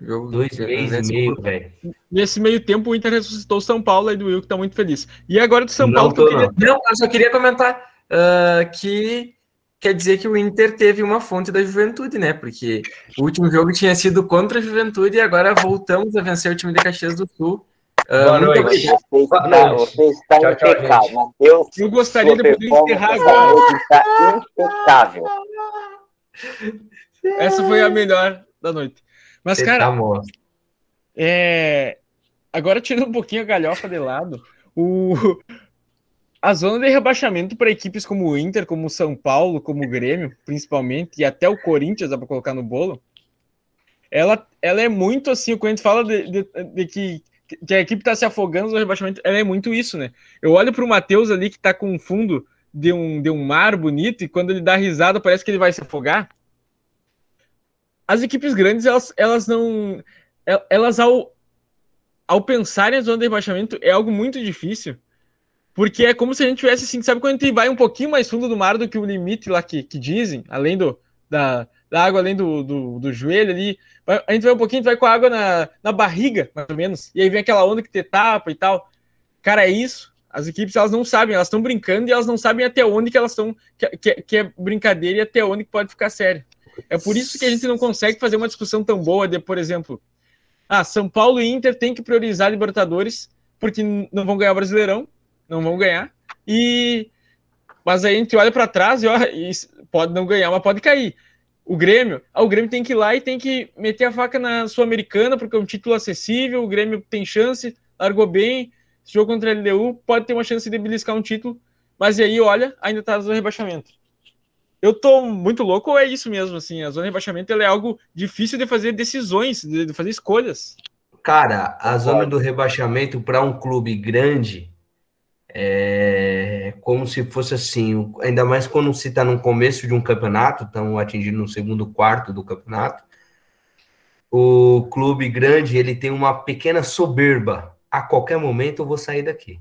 Jogo Dois meses e meio, velho. Nesse meio tempo, o Inter ressuscitou o São Paulo aí do Will, que tá muito feliz. E agora do São não Paulo. Tô, eu queria... Não, eu só queria comentar uh, que quer dizer que o Inter teve uma fonte da juventude, né? Porque o último jogo tinha sido contra a juventude e agora voltamos a vencer o time de Caxias do Sul. Uh, Boa noite. Você está, você está tchau, impecável. Tchau, eu, eu gostaria de poder encerrar agora. Está impecável. Essa foi a melhor da noite. Mas, cara, tá é... agora tirando um pouquinho a galhofa de lado, o... a zona de rebaixamento para equipes como o Inter, como o São Paulo, como o Grêmio, principalmente, e até o Corinthians, dá para colocar no bolo, ela, ela é muito assim, quando a gente fala de, de, de que, que a equipe está se afogando no rebaixamento, ela é muito isso, né? Eu olho para o Matheus ali que está com um fundo de um, de um mar bonito, e quando ele dá risada, parece que ele vai se afogar as equipes grandes, elas, elas não. Elas, ao, ao pensarem em zona de rebaixamento, é algo muito difícil. Porque é como se a gente tivesse assim, sabe quando a gente vai um pouquinho mais fundo do mar do que o limite lá que, que dizem, além do, da, da água, além do, do, do joelho ali. A gente vai um pouquinho, vai com a água na, na barriga, mais ou menos. E aí vem aquela onda que te tapa e tal. Cara, é isso. As equipes, elas não sabem, elas estão brincando e elas não sabem até onde que elas estão, que, que, que, é brincadeira e até onde que pode ficar sério. É por isso que a gente não consegue fazer uma discussão tão boa de, por exemplo, ah, São Paulo e Inter tem que priorizar Libertadores porque não vão ganhar o Brasileirão, não vão ganhar. E mas aí a gente olha para trás e, ó, e pode não ganhar, mas pode cair. O Grêmio, ah, o Grêmio tem que ir lá e tem que meter a faca na Sul-Americana porque é um título acessível, o Grêmio tem chance, largou bem. Esse jogo contra a LDU pode ter uma chance de beliscar um título, mas aí, olha, ainda está no rebaixamento eu tô muito louco ou é isso mesmo, assim? A zona de rebaixamento é algo difícil de fazer decisões, de fazer escolhas. Cara, a zona do rebaixamento para um clube grande é como se fosse assim, ainda mais quando se está no começo de um campeonato, estão atingindo o segundo quarto do campeonato. O clube grande ele tem uma pequena soberba. A qualquer momento eu vou sair daqui.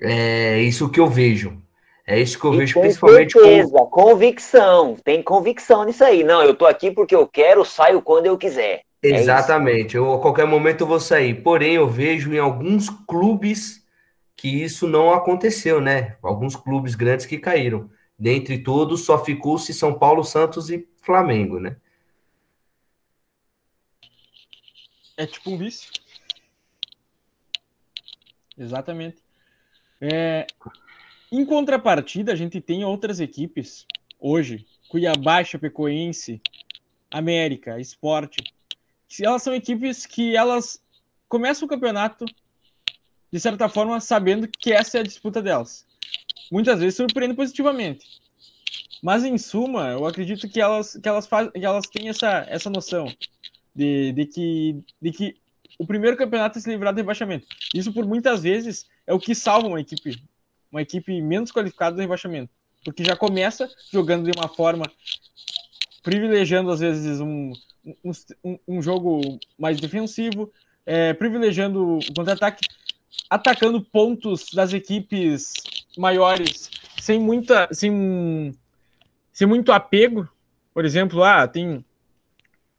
É isso que eu vejo. É isso que eu e vejo principalmente. Certeza, com... convicção. Tem convicção nisso aí. Não, eu tô aqui porque eu quero, saio quando eu quiser. É Exatamente. É eu, a qualquer momento eu vou sair. Porém, eu vejo em alguns clubes que isso não aconteceu, né? Alguns clubes grandes que caíram. Dentre todos, só ficou-se São Paulo, Santos e Flamengo, né? É tipo um vício. Exatamente. É, Em contrapartida, a gente tem outras equipes hoje, Cuiabá, Chapecoense, América, Esporte, elas são equipes que elas começam o campeonato de certa forma sabendo que essa é a disputa delas. Muitas vezes surpreende positivamente. Mas em suma, eu acredito que elas que elas faz, que elas têm essa essa noção de, de que de que o primeiro campeonato é se livrar do rebaixamento. Isso por muitas vezes é o que salva uma equipe uma equipe menos qualificada do rebaixamento, porque já começa jogando de uma forma privilegiando às vezes um, um, um jogo mais defensivo, é, privilegiando o contra-ataque, atacando pontos das equipes maiores sem muita, sem, sem muito apego. Por exemplo, ah, tem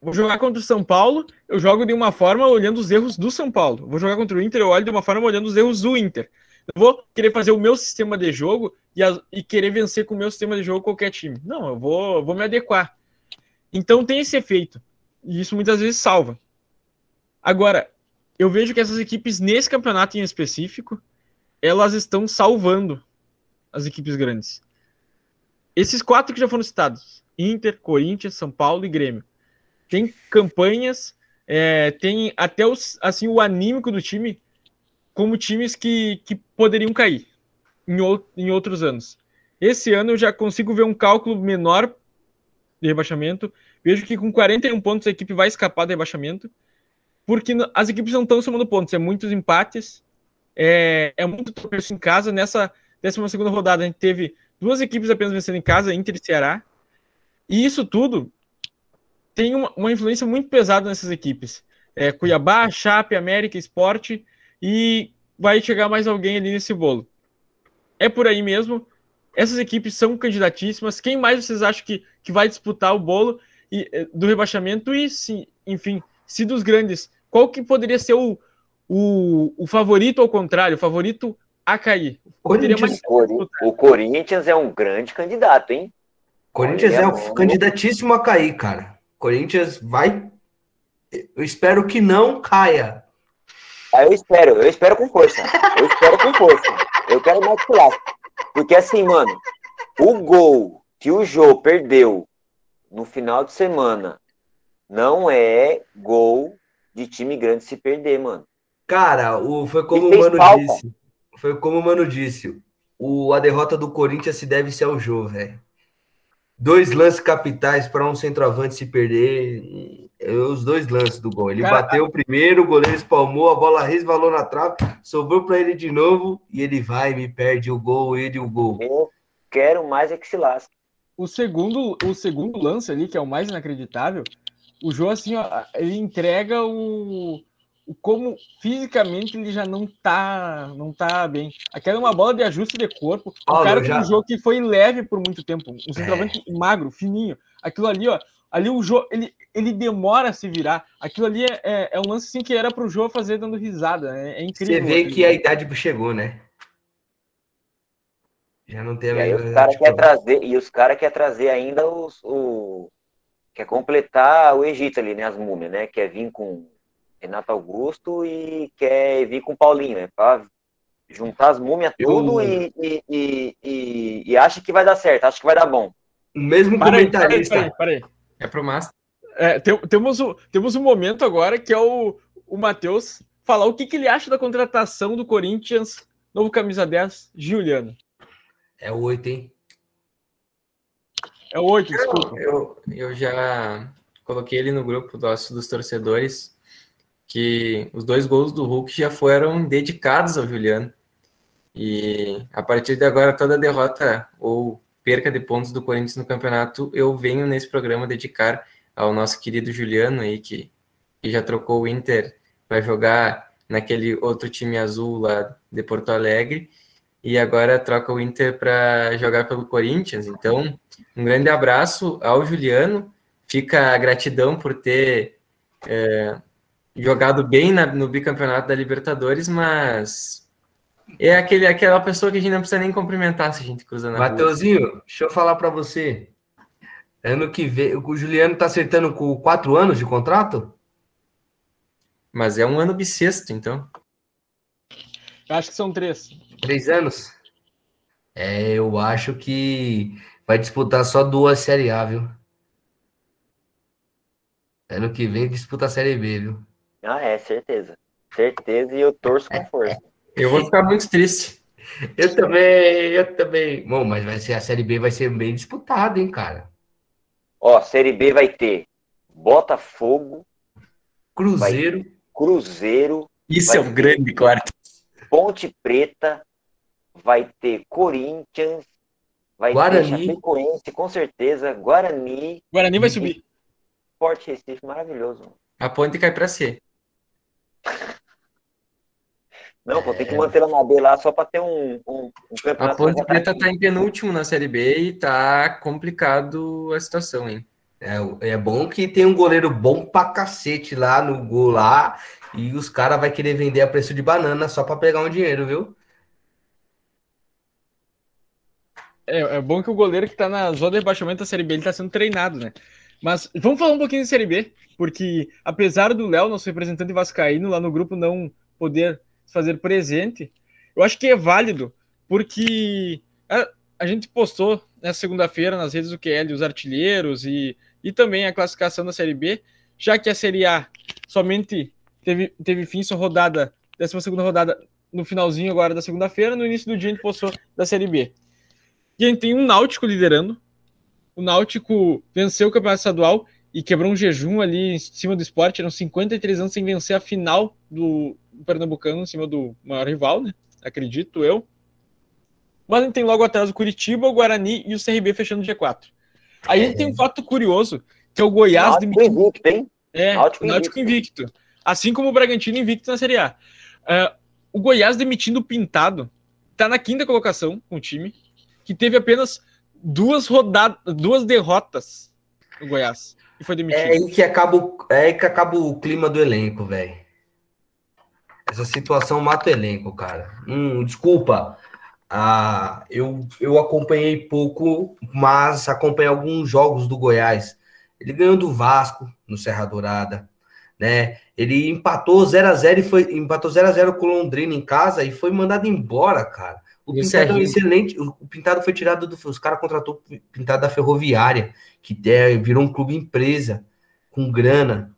Vou jogar contra o São Paulo, eu jogo de uma forma olhando os erros do São Paulo. Vou jogar contra o Inter, eu olho de uma forma olhando os erros do Inter. Eu vou querer fazer o meu sistema de jogo e, a, e querer vencer com o meu sistema de jogo qualquer time. Não, eu vou, vou me adequar. Então tem esse efeito. E isso muitas vezes salva. Agora, eu vejo que essas equipes, nesse campeonato em específico, elas estão salvando as equipes grandes. Esses quatro que já foram citados: Inter, Corinthians, São Paulo e Grêmio. Tem campanhas, é, tem até os, assim, o anímico do time como times que, que poderiam cair em, em outros anos. Esse ano eu já consigo ver um cálculo menor de rebaixamento. Vejo que com 41 pontos a equipe vai escapar do rebaixamento, porque as equipes não estão somando pontos, é muitos empates, é, é muito tropeço em casa. Nessa 12 segunda rodada a gente teve duas equipes apenas vencendo em casa, Inter e Ceará. E isso tudo tem uma, uma influência muito pesada nessas equipes. É, Cuiabá, Chape, América, Esporte e vai chegar mais alguém ali nesse bolo. É por aí mesmo. Essas equipes são candidatíssimas. Quem mais vocês acham que, que vai disputar o bolo e, eh, do rebaixamento? E, se, enfim, se dos grandes, qual que poderia ser o, o, o favorito ao contrário, o favorito a cair? Mais... O, Corinthians é um grande candidato, hein? Corinthians é, é um candidatíssimo a cair, cara. Corinthians vai. Eu espero que não caia. Eu espero, eu espero com força. Eu espero com força. Eu quero mais clássico. Porque assim, mano, o gol que o Jô perdeu no final de semana não é gol de time grande se perder, mano. Cara, o, foi como o Mano falta. disse. Foi como o Mano disse. O, a derrota do Corinthians se deve ser ao Jô, velho. Dois lances capitais para um centroavante se perder. É, os dois lances do gol. Ele Cara, bateu o primeiro, o goleiro espalmou, a bola resvalou na trave, sobrou para ele de novo e ele vai, me perde o gol, ele o gol. Eu quero mais é que se lasque. O segundo, o segundo lance ali, que é o mais inacreditável, o João, assim, ó, ele entrega o, o como fisicamente ele já não tá, não tá bem. Aquela é uma bola de ajuste de corpo. O cara já... um jogo que foi leve por muito tempo, um centroavante é. magro, fininho. Aquilo ali, ó, ali o jogo ele, ele demora a se virar. Aquilo ali é, é, é um lance assim que era pro jogo fazer dando risada. É, é incrível. Você vê que a idade chegou, né? Já não tem a e os cara quer trazer E os caras querem trazer ainda os, o. Quer completar o Egito ali, né? As múmias, né? Quer vir com Renato Augusto e quer vir com Paulinho, né? Pra juntar as múmias tudo e, e, e, e, e acha que vai dar certo, acha que vai dar bom. O mesmo para comentarista. Aí, para aí, para aí. É pro Master. É, tem, temos, o, temos um momento agora que é o, o Matheus falar o que, que ele acha da contratação do Corinthians, novo camisa 10, Juliano. É o 8, hein? É o 8, desculpa. Eu, eu já coloquei ele no grupo dos, dos torcedores que os dois gols do Hulk já foram dedicados ao Juliano. E a partir de agora, toda derrota ou perca de pontos do Corinthians no campeonato, eu venho nesse programa dedicar ao nosso querido Juliano aí, que, que já trocou o Inter para jogar naquele outro time azul lá de Porto Alegre e agora troca o Inter para jogar pelo Corinthians. Então, um grande abraço ao Juliano. Fica a gratidão por ter é, jogado bem na, no bicampeonato da Libertadores, mas é aquele, aquela pessoa que a gente não precisa nem cumprimentar se a gente cruza na Mateuzinho, rua. deixa eu falar para você. Ano que vem, o Juliano tá acertando com quatro anos de contrato? Mas é um ano bissexto, então. Eu acho que são três. Três anos? É, eu acho que vai disputar só duas Série A, viu? Ano que vem disputa a Série B, viu? Ah, é, certeza. Certeza e eu torço com força. Eu vou ficar muito triste. Eu também, eu também. Bom, mas vai ser a Série B vai ser bem disputada, hein, cara? Ó, Série B vai ter Botafogo, Cruzeiro. Cruzeiro, Isso é um grande quarto. Ponte Preta, vai ter Corinthians, vai Guarani. ter Chapecoense, com certeza, Guarani, Guarani vai subir. Sport Recife, maravilhoso. A ponte cai pra C. Não, pô, tem que manter ela na B lá só pra ter um, um, um A campeonato. Ponte mais Preta tá em penúltimo na Série B e tá complicado a situação, hein? É, é bom que tem um goleiro bom pra cacete lá no gol lá. E os caras vai querer vender a preço de banana só pra pegar um dinheiro, viu? É, é bom que o goleiro que tá na zona de rebaixamento da Série B, ele tá sendo treinado, né? Mas vamos falar um pouquinho de Série B, porque apesar do Léo, nosso representante vascaíno, lá no grupo não poder se fazer presente, eu acho que é válido, porque a, a gente postou nessa segunda-feira nas redes do QL os artilheiros e, e também a classificação da Série B, já que a Série A somente teve, teve fim sua rodada, 12 rodada no finalzinho agora da segunda-feira, no início do dia a gente postou da Série B. E a gente tem um Náutico liderando. O Náutico venceu o campeonato estadual e quebrou um jejum ali em cima do esporte. Eram 53 anos sem vencer a final do Pernambucano em cima do maior rival, né? Acredito eu. Mas a gente tem logo atrás o Curitiba, o Guarani e o CRB fechando o G4. Aí a gente tem um fato curioso, que é o Goiás Náutico demitindo invicto, hein? é, Náutico o Náutico invicto. Assim como o Bragantino invicto na Série A. É, o Goiás demitindo o Pintado tá na quinta colocação com o time, que teve apenas duas rodadas, duas derrotas no Goiás. E foi demitido. É aí que acaba, o- é aí que acaba o clima do elenco, velho. Essa situação mata o elenco, cara. Hum, desculpa. Ah, eu, eu acompanhei pouco, mas acompanhei alguns jogos do Goiás. Ele ganhou do Vasco no Serra Dourada, né? Ele empatou 0 a 0 e foi empatou 0 a 0 com o Londrina em casa e foi mandado embora, cara. O Pintado é um Serginho? excelente. O o Pintado foi tirado do. Os caras contratou o Pintado da Ferroviária, que é, virou um clube empresa, com grana.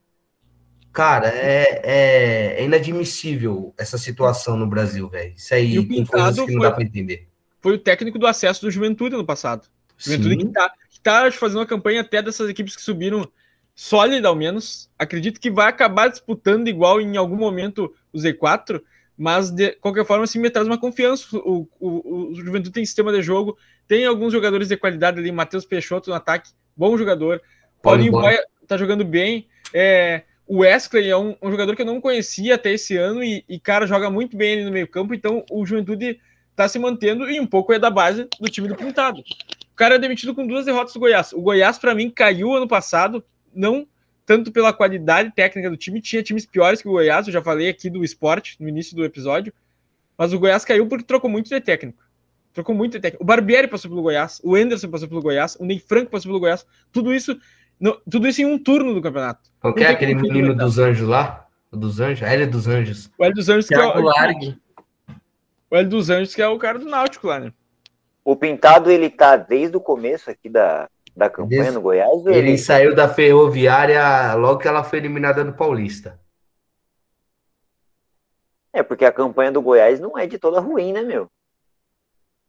Cara, é, é, é inadmissível essa situação no Brasil, velho. Isso aí E o tem coisas que não foi- dá pra entender. Foi o técnico do acesso do Juventude no passado. Juventude que Sim, tá, que tá fazendo uma campanha até dessas equipes que subiram sólida, ao menos. Acredito que vai acabar disputando igual em algum momento o Z4, mas de qualquer forma, assim, me traz uma confiança. O, o, o Juventude tem sistema de jogo, tem alguns jogadores de qualidade ali, Matheus Peixoto no ataque, bom jogador. Paulinho Boia tá jogando bem. É, o Wesley é um, um jogador que eu não conhecia até esse ano e, e, cara, joga muito bem ali no meio campo, então o Juventude tá se mantendo e um pouco é da base do time do Pintado. O cara é demitido com duas derrotas do Goiás. O Goiás, para mim, caiu ano passado, não tanto pela qualidade técnica do time, tinha times piores que o Goiás, eu já falei aqui do esporte no início do episódio, mas o Goiás caiu porque trocou muito de técnico. Trocou muito de técnico. O Barbieri passou pelo Goiás, o Enderson passou pelo Goiás, o Ney Franco passou pelo Goiás, tudo isso, no, tudo isso em um turno do campeonato. Qual que é aquele menino dos anjos lá? O dos anjos? A Hélio dos Anjos. O Hélio dos Anjos, que é o, Largue. o Hélio dos Anjos, que é o cara do Náutico lá, né? O Pintado, ele tá desde o começo aqui da, da campanha Desde- no Goiás. Ele Ele... saiu da Ferroviária logo que ela foi eliminada do Paulista. É, porque a campanha do Goiás não é de toda ruim, né, meu?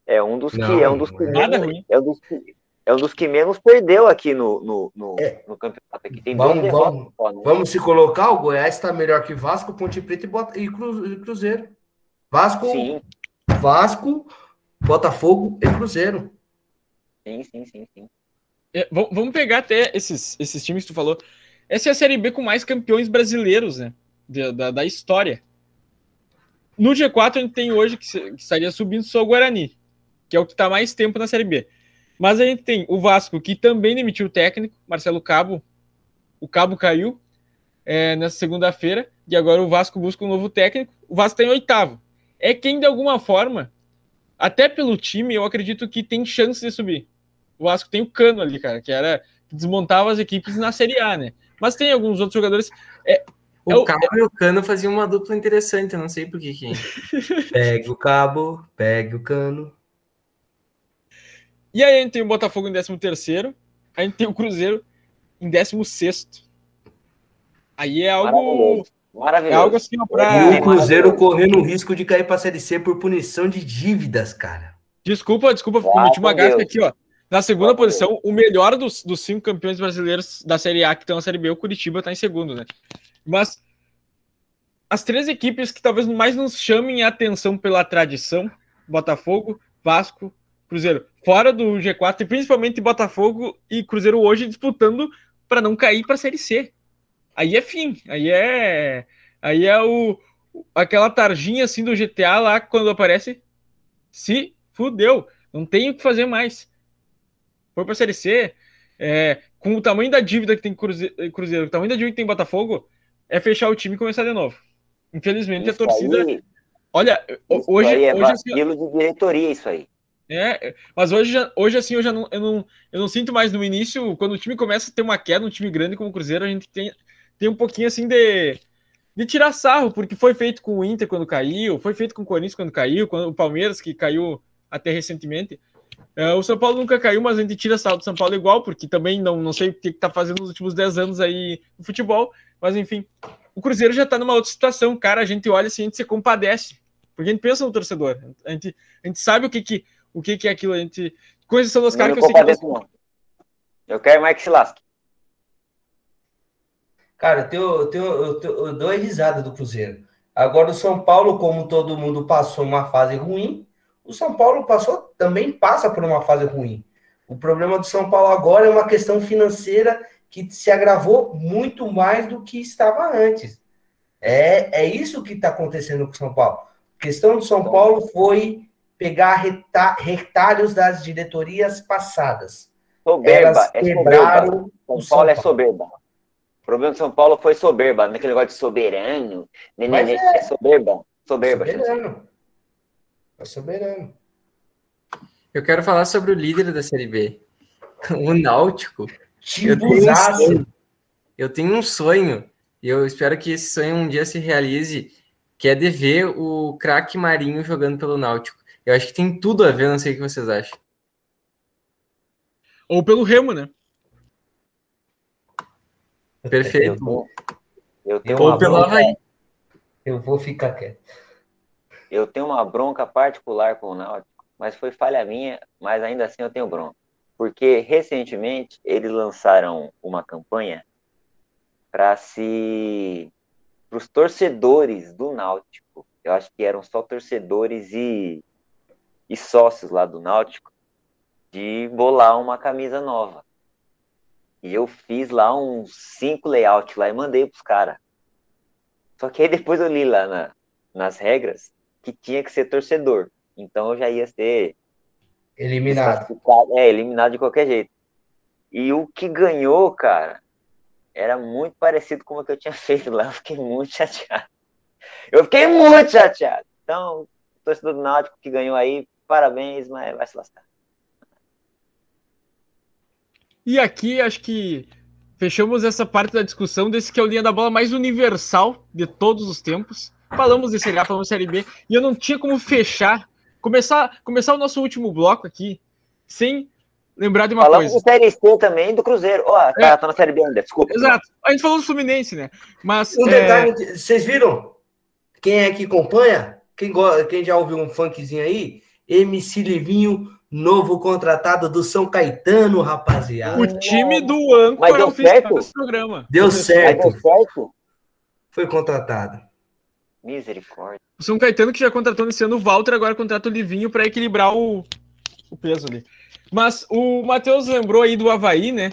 É um dos que Não, é um dos que é. Nada menos, ruim. é um dos que é um dos que menos perdeu aqui no, no, no, É. no campeonato. Aqui tem Vamos- derrotas vamos- só, né? Vamos se colocar, o Goiás está melhor que Vasco, Ponte Preta e, Bota- e Cru- e Cruzeiro. Vasco, Sim, Vasco, Botafogo e Cruzeiro. sim, sim, sim, sim. É, vamos pegar até esses, esses times que tu falou. Essa é a Série B com mais campeões brasileiros, né? Da, da, da história. No G4 a gente tem hoje que, que estaria subindo só o Guarani, que é o que está mais tempo na Série B. Mas a gente tem o Vasco, que também demitiu o técnico, Marcelo Cabo. O Cabo caiu é, nessa segunda-feira, e agora o Vasco busca um novo técnico. O Vasco está em oitavo. É quem, de alguma forma, até pelo time, eu acredito que tem chance de subir. O Vasco tem o Cano ali, cara, que era que desmontava as equipes na Série A, né? Mas tem alguns outros jogadores. O É o- Cabo e o Cano faziam uma dupla interessante, eu não sei por que. Pegue o cabo, pegue o cano. E aí a gente tem o Botafogo em 13 terceiro, a gente tem o Cruzeiro em 16 Aí é algo. Maravilhoso. Maravilhoso. É algo assim, ó, E pra. o Cruzeiro correndo o risco de cair para a Série C por punição de dívidas, cara. Desculpa, desculpa, Graças cometi uma a gasca Deus. aqui, ó. Na segunda posição, o melhor dos, dos cinco campeões brasileiros da Série A que estão na Série B, o Curitiba tá em segundo, né? Mas as três equipes que talvez mais nos chamem a atenção pela tradição, Botafogo, Vasco, Cruzeiro, fora do G4, e principalmente Botafogo e Cruzeiro hoje disputando para não cair para a Série C. Aí é fim, aí é aí é o aquela tarjinha assim do GTA lá quando aparece se fudeu, não tem o que fazer mais. Foi para a Série C, é, com o tamanho da dívida que tem Cruze- Cruzeiro, o tamanho da dívida que tem Botafogo, é fechar o time e começar de novo. Infelizmente a Isso torcida, aí- olha, hoje, aí é hoje assim, de diretoria, isso aí. É, mas hoje, hoje assim, eu já não eu, não, eu não sinto mais no início, quando o time começa a ter uma queda, um time grande como o Cruzeiro, a gente tem, tem um pouquinho assim de, de tirar sarro, porque foi feito com o Inter quando caiu, foi feito com o Corinthians quando caiu, quando o Palmeiras que caiu até recentemente. É, o São Paulo nunca caiu, mas a gente tira sarro do São Paulo igual, porque também não, não sei o que está fazendo nos últimos 10 anos aí no futebol, mas enfim. O Cruzeiro já está numa outra situação, cara, a gente olha assim, a gente se compadece, porque a gente pensa no torcedor, a gente, a gente sabe o que que, o que que é aquilo, a gente... Coisas são dos Não caras que eu sei que... não. Eu quero mais que se lasque. Cara, eu, tenho, eu, tenho, eu, tenho- eu dou a risada do Cruzeiro. Agora, o São Paulo, como todo mundo passou uma fase ruim, o São Paulo passou também passa por uma fase ruim. O problema do São Paulo agora é uma questão financeira que se agravou muito mais do que estava antes. É, é isso que está acontecendo com o São Paulo. A questão do São Paulo foi pegar reta- retalhos das diretorias passadas. Soberba, Elas é soberba. quebraram São o São Paulo é soberba. O problema do São Paulo foi soberba, naquele negócio de soberano. Mas né, é soberba. Soberba. Soberano. É soberano. Eu quero falar sobre o líder da Série B, o Náutico. Eu tenho, um sonho, eu tenho um sonho, e eu espero que esse sonho um dia se realize, que é de ver o craque Marinho jogando pelo Náutico. Eu acho que tem tudo a ver, não sei o que vocês acham. Ou pelo Remo, né? Perfeito. Eu tenho, eu tenho Ou uma pelo bronca, Havaí. Eu vou ficar quieto. eu tenho uma bronca particular com o Náutico, mas foi falha minha, mas ainda assim eu tenho bronca. Porque recentemente eles lançaram uma campanha para se para os torcedores do Náutico. Eu acho que eram só torcedores e, e sócios lá do Náutico de bolar uma camisa nova. E eu fiz lá uns cinco layouts lá e mandei pros caras. Só que aí depois eu li lá na- nas regras que tinha que ser torcedor. Então eu já ia ser Eliminado. é, eliminado de qualquer jeito. E o que ganhou, cara, era muito parecido com o que eu tinha feito lá. Eu fiquei muito chateado. Eu fiquei muito chateado. Então, o torcedor do Náutico que ganhou aí, parabéns, mas vai se lascar. E aqui acho que fechamos essa parte da discussão desse que é o linha da bola mais universal de todos os tempos. Falamos de Série A, falamos de Série B, e eu não tinha como fechar, começar, começar o nosso último bloco aqui sem lembrar de uma Falamos coisa. de Série C também do Cruzeiro. Ó, cara, tá na Série B ainda, desculpa. Exato. A gente falou do Fluminense, né? Mas Um é, detalhe, vocês viram? Quem é que acompanha? Quem, quem já ouviu um funkzinho aí? MC Livinho, novo contratado do São Caetano, rapaziada. o time do âncora Mas deu certo? desse programa. Deu Mas certo, deu certo? foi contratado. Misericórdia. O São Caetano que já contratou nesse ano o Walter, agora contrata o Livinho para equilibrar o, o peso ali. Mas o Matheus lembrou aí do Havaí, né?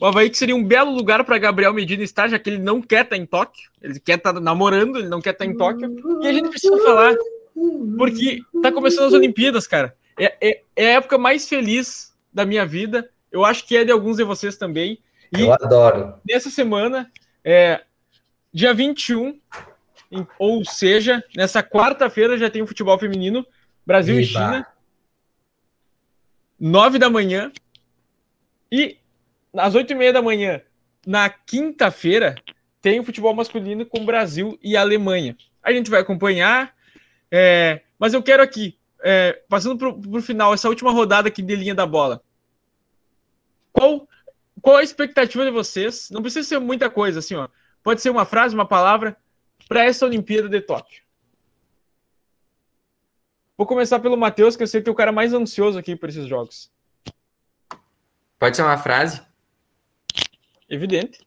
O Havaí que seria um belo lugar para Gabriel Medina estar, já que ele não quer estar em Tóquio, ele quer estar namorando, ele não quer estar em Tóquio. E a gente precisa falar, porque tá começando as Olimpíadas, cara. É, é, é a época mais feliz da minha vida. Eu acho que é de alguns de vocês também. E Eu adoro. nessa semana, é, dia 21, em- ou seja, nessa quarta-feira já tem o futebol feminino, Brasil e Viva. China, 9 da manhã, e às 8 e meia da manhã, na quinta-feira, tem o futebol masculino com Brasil e Alemanha. A gente vai acompanhar, é, mas eu quero aqui, é, passando para o final, essa última rodada aqui de linha da bola. Qual, qual a expectativa de vocês? Não precisa ser muita coisa, assim, ó. Pode ser uma frase, uma palavra, para essa Olimpíada de Tóquio. Vou começar pelo Matheus, que eu sei que é o cara mais ansioso aqui por esses jogos. Pode ser uma frase? Evidente.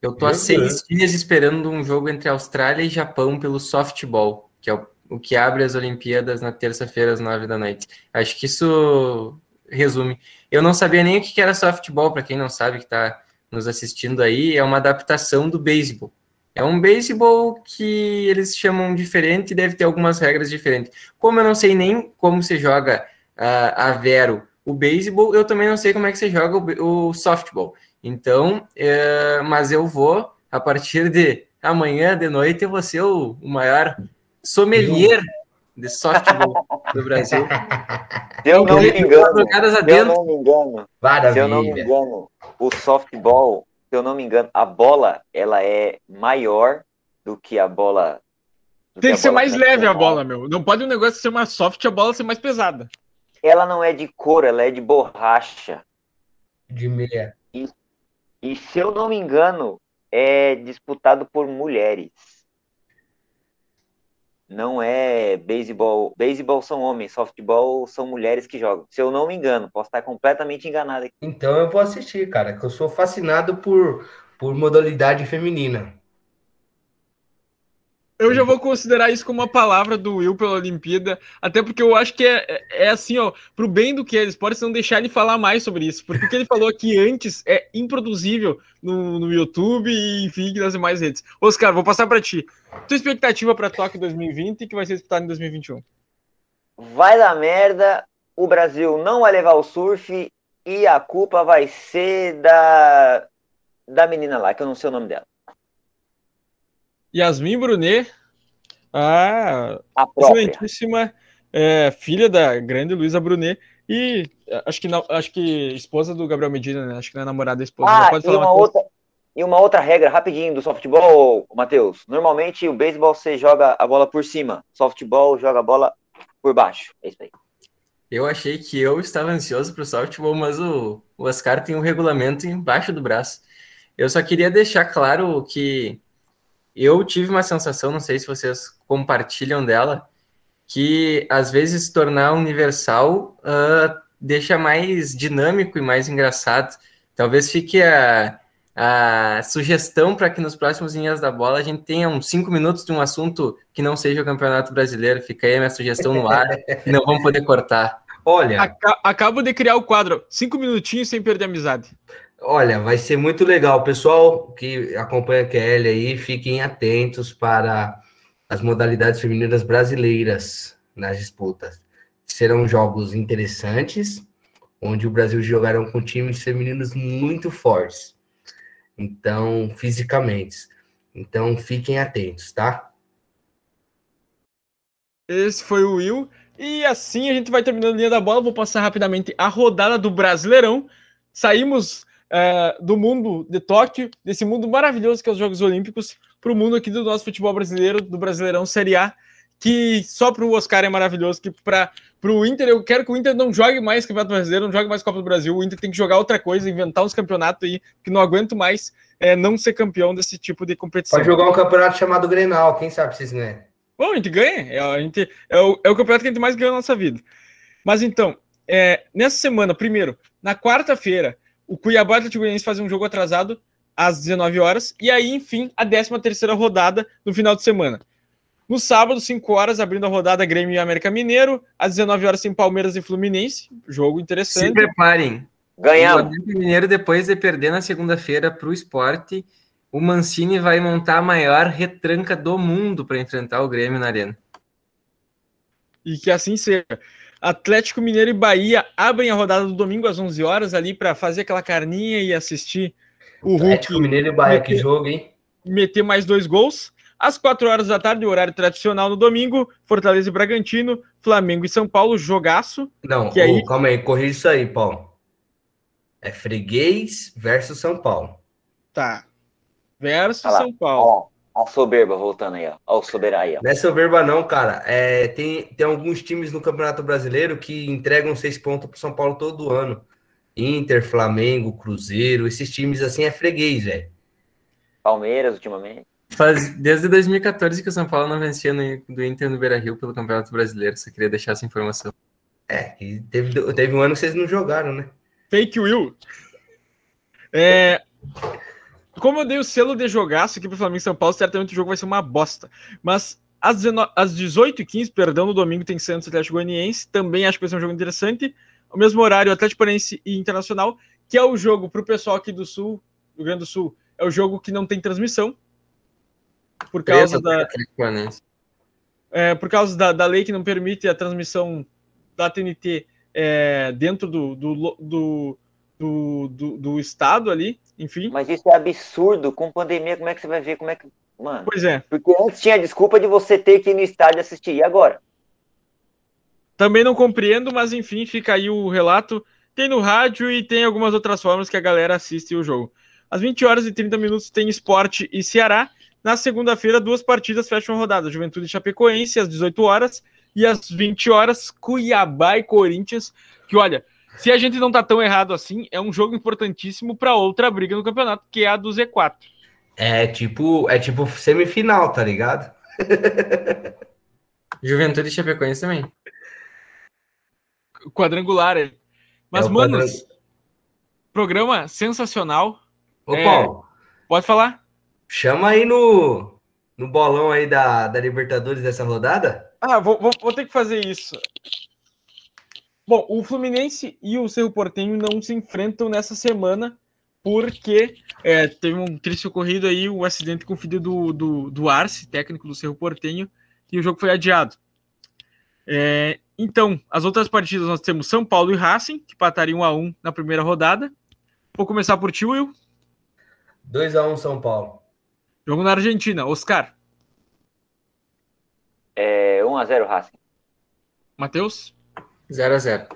Eu tô há seis dias esperando um jogo entre Austrália e Japão pelo softball, que é o, o que abre as Olimpíadas na terça-feira às nove da noite. Acho que isso resume. Eu não sabia nem o que era softball, para quem não sabe que está nos assistindo aí, é uma adaptação do beisebol. É um beisebol que eles chamam diferente e deve ter algumas regras diferentes. Como eu não sei nem como se joga uh, a Vero o beisebol, eu também não sei como é que se joga o, o softball. Então, é, mas eu vou, a partir de amanhã de noite, eu vou ser o, o maior sommelier de softball do Brasil. Se eu não me engano, se eu não me engano, Maravilha. se eu não me engano, o softball, se eu não me engano, a bola ela é maior do que a bola. Tem que ser mais leve a bola, meu. Não pode um negócio ser mais soft e a bola ser mais pesada. Ela não é de couro, ela é de borracha. De meia. E, e se eu não me engano, é disputado por mulheres. Não é beisebol. Beisebol são homens, softball são mulheres que jogam. Se eu não me engano, posso estar completamente enganado aqui. Então eu vou assistir, cara, que eu sou fascinado por, por modalidade feminina. Eu já vou considerar isso como uma palavra do Will pela Olimpíada, até porque eu acho que é, é, é assim, ó, pro bem do que eles podem não deixar ele falar mais sobre isso, porque o que ele falou aqui antes é improduzível no, no YouTube e, enfim, nas demais redes. Oscar, vou passar para ti. Tua expectativa para Tóquio 2020 que vai ser disputado em 2021? Vai dar merda, o Brasil não vai levar o surf e a culpa vai ser da, da menina lá, que eu não sei o nome dela. Yasmin Brunet, a, A própria. excelentíssima é, filha da grande Luísa Brunet e é, acho que, acho que esposa do Gabriel Medina, né? Acho que não é namorada da esposa. Já Ah, pode e falar, uma, outra, e uma outra regra, rapidinho, do softball, Matheus. Normalmente o beisebol você joga a bola por cima, softball joga a bola por baixo. É isso aí. Eu achei que eu estava ansioso para o softball, mas o, o Oscar tem um regulamento embaixo do braço. Eu só queria deixar claro que eu tive uma sensação, não sei se vocês compartilham dela, que às vezes tornar universal ah, deixa mais dinâmico e mais engraçado. Talvez fique a, a sugestão para que nos próximos linhas da bola a gente tenha uns cinco minutos de um assunto que não seja o Campeonato Brasileiro. Fica aí a minha sugestão no ar, e não vamos poder cortar. Olha, Aca- Acabo de criar o quadro. Cinco minutinhos sem perder a amizade. Olha, vai ser muito legal. Pessoal que acompanha a QL aí, fiquem atentos para as modalidades femininas brasileiras nas disputas. Serão jogos interessantes, onde o Brasil jogarão com times femininos muito fortes. Então, fisicamente. Então, fiquem atentos, tá? Esse foi o Will. E assim a gente vai terminando a linha da bola. Vou passar rapidamente a rodada do Brasileirão. Saímos é, do mundo de Tóquio, desse mundo maravilhoso que é os Jogos Olímpicos, para o mundo aqui do nosso futebol brasileiro, do Brasileirão Série A, que só para o Oscar é maravilhoso, que para o Inter, eu quero que o Inter não jogue mais Campeonato Brasileiro, não jogue mais Copa do Brasil, o Inter tem que jogar outra coisa, inventar uns campeonatos aí, que não aguento mais é, não ser campeão desse tipo de competição. Pode jogar um campeonato chamado Grenal, quem sabe vocês ganham. Bom, a gente ganha. É, a gente, é, o, é o campeonato que a gente mais ganhou na nossa vida. Mas então, é, nessa semana, primeiro, na quarta-feira, o Cuiabá Atlético Goianiense faz um jogo atrasado às 19 horas. E aí, enfim, a 13 terceira rodada no final de semana. No sábado, 5 horas, abrindo a rodada Grêmio e América Mineiro. Às 19 horas tem Palmeiras e Fluminense. Jogo Se interessante. preparem. O Ganhamos. Atlético Mineiro, depois de perder na segunda-feira para o esporte, o Mancini vai montar a maior retranca do mundo para enfrentar o Grêmio na Arena. E que assim seja. Atlético Mineiro e Bahia abrem a rodada do domingo às 11 horas ali para fazer aquela carninha e assistir o Atlético Hulk Mineiro e Bahia, que jogo, hein? meter mais dois gols. Às 4 horas da tarde, horário tradicional no domingo, Fortaleza e Bragantino, Flamengo e São Paulo, jogaço. Não, Que aí- ô, calma aí, corrija isso aí, Paulo. É freguês versus São Paulo. Tá. Versus. São Paulo. A soberba voltando aí, ó. Ó, o soberano aí, ó. Não é soberba, não, cara. É, tem, tem alguns times no Campeonato Brasileiro que entregam seis pontos pro São Paulo todo ano. Inter, Flamengo, Cruzeiro, esses times assim é freguês, velho. Palmeiras, ultimamente. Faz desde 2014 que o São Paulo não vencia no, do Inter no Beira Rio pelo Campeonato Brasileiro. Só queria deixar essa informação. É, e teve, teve um ano que vocês não jogaram, né? Fake Will. É, como eu dei o selo de jogaço aqui pro Flamengo e São Paulo, certamente o jogo vai ser uma bosta. Mas às, 19, às 18h15, perdão, no domingo tem Santos Atlético Goianiense. Também acho que vai ser um jogo interessante. Ao mesmo horário, Atlético Paranaense e Internacional, que é o jogo pro pessoal aqui do Sul, do Rio Grande do Sul, é o jogo que não tem transmissão. Por causa da. É, por causa da, da lei que não permite a transmissão da TNT é, dentro do, do, do, do, do, do estado ali, enfim. Mas isso é absurdo. Com pandemia, como é que você vai ver? Como é que. Mano. Pois é. Porque antes tinha a desculpa de você ter que ir no estádio assistir. E agora? Também não compreendo, mas enfim, fica aí o relato. Tem no rádio e tem algumas outras formas que a galera assiste o jogo. Às 20 horas e 30 minutos tem Esporte e Ceará. Na segunda-feira, duas partidas fecham a rodada. Juventude e Chapecoense, às 18 horas. E às 20 horas, Cuiabá e Corinthians. Que olha, se a gente não tá tão errado assim, é um jogo importantíssimo para outra briga no campeonato, que é a do Z4. É tipo, é tipo semifinal, tá ligado? Juventude e Chapecoense também. Quadrangular, é. Mas, é manos, programa sensacional. Ô, é... Paulo. Pode falar? Chama aí no, no bolão aí da, da Libertadores dessa rodada. Ah, vou, vou, vou ter que fazer isso. Bom, o Fluminense e o Cerro Portenho não se enfrentam nessa semana porque é, teve um triste ocorrido aí, o um acidente com o filho do, do, do Arce, técnico do Cerro Portenho, e o jogo foi adiado. É, então, as outras partidas nós temos São Paulo e Racing, que empatariam 1 a 1 na primeira rodada. Vou começar por ti, Will. 2 a 1 São Paulo. Jogo na Argentina. Oscar. É 1 a 0 Racing. Matheus? 0 a 0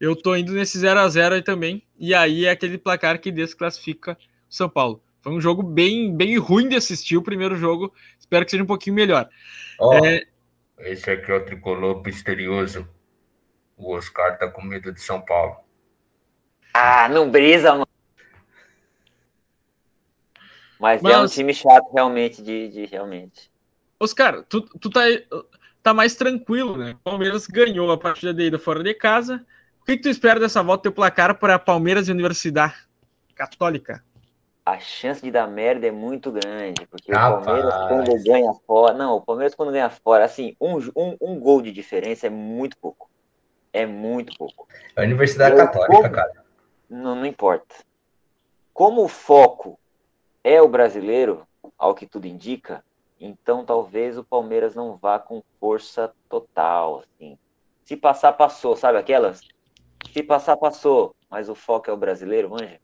Eu tô indo nesse 0 a 0 aí também. E aí é aquele placar que desclassifica o São Paulo. Foi um jogo bem, bem ruim de assistir o primeiro jogo. Espero que seja um pouquinho melhor. Oh, é... Esse aqui é o tricolor misterioso. O Oscar tá com medo de São Paulo. Ah, não brisa, mano. Mas, Mas... é um time chato, realmente, de, de realmente. Oscar, tu, tu tá tá mais tranquilo, né? Palmeiras ganhou a partida de ida fora de casa. O que, que tu espera dessa volta ter placar para Palmeiras e Universidade Católica? A chance de dar merda é muito grande, porque Rapaz. o Palmeiras quando ganha fora, não, o Palmeiras quando ganha fora, assim, um, um, um gol de diferença é muito pouco. É muito pouco. É a Universidade Eu, Católica, como, cara. Não, não importa. Como o foco é o brasileiro, ao que tudo indica, então talvez o Palmeiras não vá com força total, assim. Se passar, passou, sabe aquelas? Se passar, passou, mas o foco é o brasileiro, manja.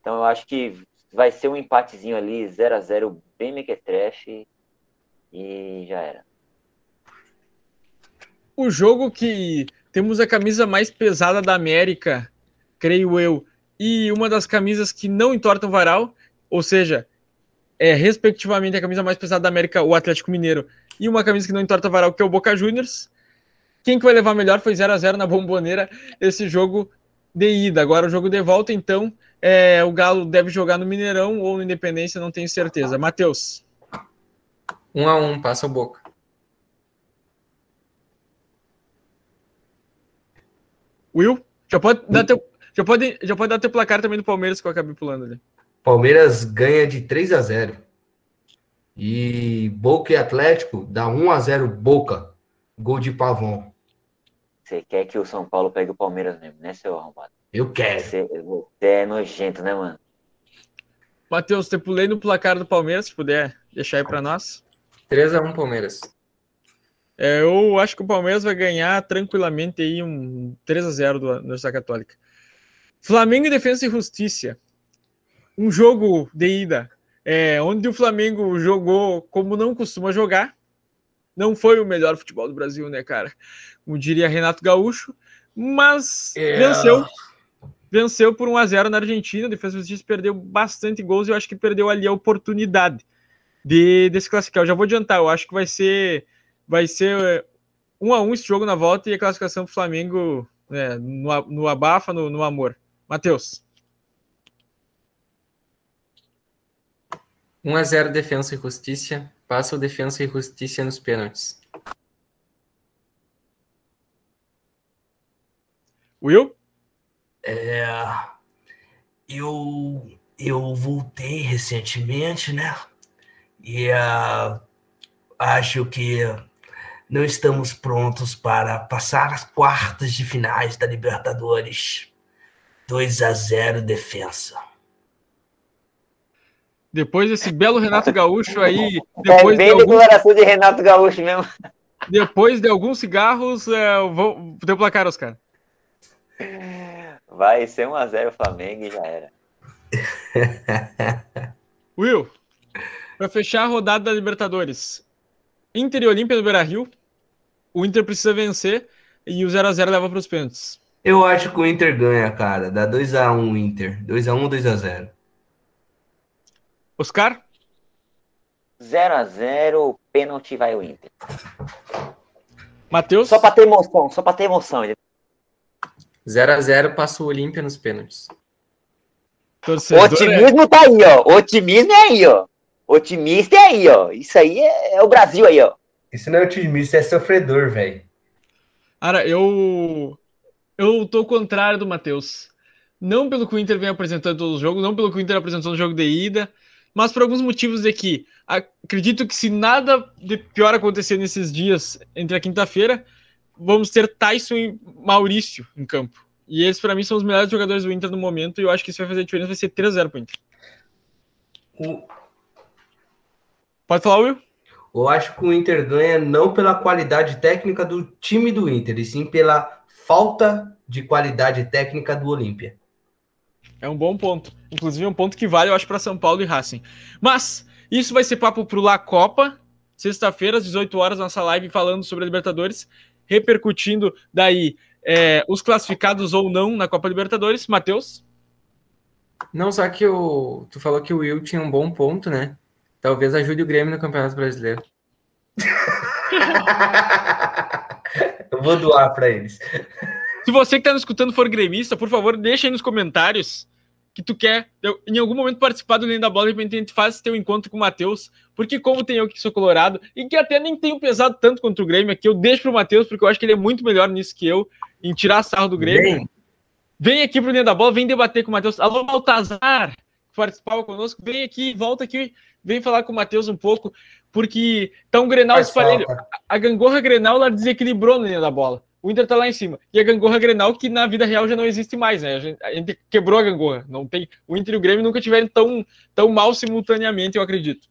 Então eu acho que vai ser um empatezinho ali, 0 a 0 bem mequetrefe e já era. O jogo que temos a camisa mais pesada da América, creio eu, e uma das camisas que não entortam varal, ou seja, é, respectivamente, a camisa mais pesada da América, o Atlético Mineiro, e uma camisa que não entorta varal, que é o Boca Juniors. Quem que vai levar melhor foi 0 a 0 na Bomboneira, esse jogo de ida. Agora o jogo de volta, então, é, o Galo deve jogar no Mineirão ou no Independência, não tenho certeza. Matheus. 1 um a 1 um, passa o Boca. Will, já pode dar teu, já pode, já pode dar teu placar também do Palmeiras que eu acabei pulando ali. Palmeiras ganha de 3 a 0. E Boca e Atlético dá 1 a 0 Boca. Gol de Pavão. Você quer que o São Paulo pegue o Palmeiras mesmo, né, seu arrombado? Eu quero. Você, você é nojento, né, mano? Matheus, você pulei no placar do Palmeiras, se puder deixar aí para nós. 3 a 1 Palmeiras. É, eu acho que o Palmeiras vai ganhar tranquilamente aí um 3 a 0 do Universidade Católica. Flamengo e Defesa e Justiça um jogo de ida é, onde o Flamengo jogou como não costuma jogar. Não foi o melhor futebol do Brasil, né, cara? Como diria Renato Gaúcho, mas é. venceu. venceu por 1 a 0 na Argentina. A Defesa Justiça perdeu bastante gols e eu acho que perdeu ali a oportunidade de, de se classificar. Eu já vou adiantar, eu acho que vai ser vai ser 1 a 1 esse jogo na volta e a classificação do Flamengo né, no, no abafa, no, no amor. Matheus. 1 a 0 Defensa e Justiça. Passa o Defensa e Justiça nos pênaltis. Will? É, eu, eu voltei recentemente, né? E uh, acho que não estamos prontos para passar as quartas de finais da Libertadores. 2 a 0 defesa. Depois desse belo Renato Gaúcho aí. É Depois bem de alguns, declaração de Renato Gaúcho mesmo. depois de alguns cigarros, é, eu vou ter placar, Oscar. Vai ser 1x0 Flamengo e já era. Will, para fechar a rodada da Libertadores, Inter e Olímpia do Beira Rio. O Inter precisa vencer e o 0x0 leva para os pênaltis. Eu acho que o Inter ganha, cara. Dá 2x1 Inter. 2x1 ou 2x0? Oscar? 0x0, pênalti vai o Inter. Matheus? Só pra ter emoção, só pra ter emoção. 0 a 0 passa o Olímpia nos pênaltis. O Torcedor, é- otimismo tá aí, ó. O otimismo é aí, ó. Otimista é aí, ó. Isso aí é, é o Brasil aí, ó. Isso não é otimista, é sofredor, velho. Cara, eu. Eu tô ao contrário do Matheus. Não pelo que o Inter vem apresentando todos os jogos, não pelo que o Inter apresentou no jogo de ida, mas por alguns motivos de que acredito que se nada de pior acontecer nesses dias entre a quinta-feira, vamos ter Tyson e Maurício em campo. E esses, para mim, são os melhores jogadores do Inter no momento, e eu acho que isso vai fazer a diferença, vai ser 3x0 pro Inter. O- Pode falar, Will? Eu acho que o Inter ganha não pela qualidade técnica do time do Inter, e sim pela falta de qualidade técnica do Olímpia. É um bom ponto. Inclusive, é um ponto que vale, eu acho, para São Paulo e Racing. Mas, isso vai ser papo pro La Copa, sexta-feira, às 18 horas, nossa live falando sobre a Libertadores, repercutindo daí é, os classificados ou não na Copa Libertadores. Matheus? Não, só que o, tu falou que o Will tinha um bom ponto, né? Talvez ajude o Grêmio no Campeonato Brasileiro. Eu vou doar para eles. Se você que está nos escutando for gremista, por favor, deixa aí nos comentários que tu quer em algum momento participar do Linha da Bola, de repente a gente faz teu encontro com o Matheus, porque como tem eu que sou colorado, e que até nem tenho pesado tanto contra o Grêmio aqui, eu deixo pro Matheus, porque eu acho que ele é muito melhor nisso que eu, em tirar sarro do Grêmio. Bem, Vem aqui pro Linha da Bola, vem debater com o Matheus. Alô, Baltazar, que participava conosco, vem aqui, volta aqui, vem falar com o Matheus um pouco, porque tá um Grenal espalhado. falta. A gangorra Grenal, ela desequilibrou na linha da bola. O Inter tá lá em cima. E a gangorra Grenal, que na vida real já não existe mais, né? A gente, a gente quebrou a gangorra. Não tem, o Inter e o Grêmio nunca tiveram tão, tão mal simultaneamente, eu acredito.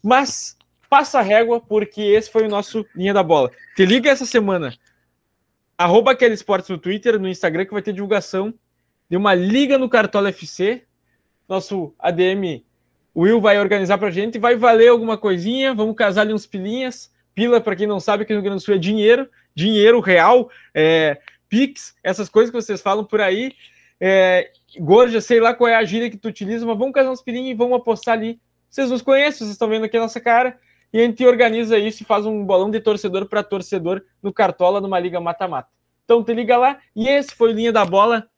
Mas passa a régua, porque esse foi o nosso linha da bola. Te liga essa semana. Arroba aquele esportes no Twitter, no Instagram, que vai ter divulgação de uma liga no Cartola FC. Nosso ADM Will vai organizar pra gente. Vai valer alguma coisinha. Vamos casar ali uns pilinhas. Pila, para quem não sabe, aqui no Rio Grande Sul é dinheiro, dinheiro real, é, Pix, essas coisas que vocês falam por aí. É, Gorja, sei lá qual é a gíria que tu utiliza, mas vamos casar uns pilinhos e vamos apostar ali. Vocês nos conhecem, vocês estão vendo aqui a nossa cara. E a gente organiza isso e faz um bolão de torcedor para torcedor no Cartola, numa liga mata-mata. Então te liga lá. E esse foi o Linha da Bola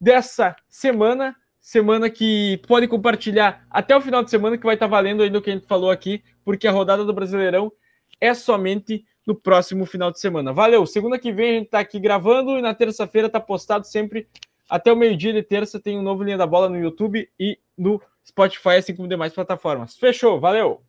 dessa semana. Semana que pode compartilhar até o final de semana, que vai estar valendo ainda o que a gente falou aqui, porque a rodada do Brasileirão é somente no próximo final de semana. Valeu! Segunda que vem a gente tá aqui gravando e na terça-feira tá postado sempre até o meio-dia de terça. Tem um novo Linha da Bola no YouTube e no Spotify, assim como demais plataformas. Fechou, valeu!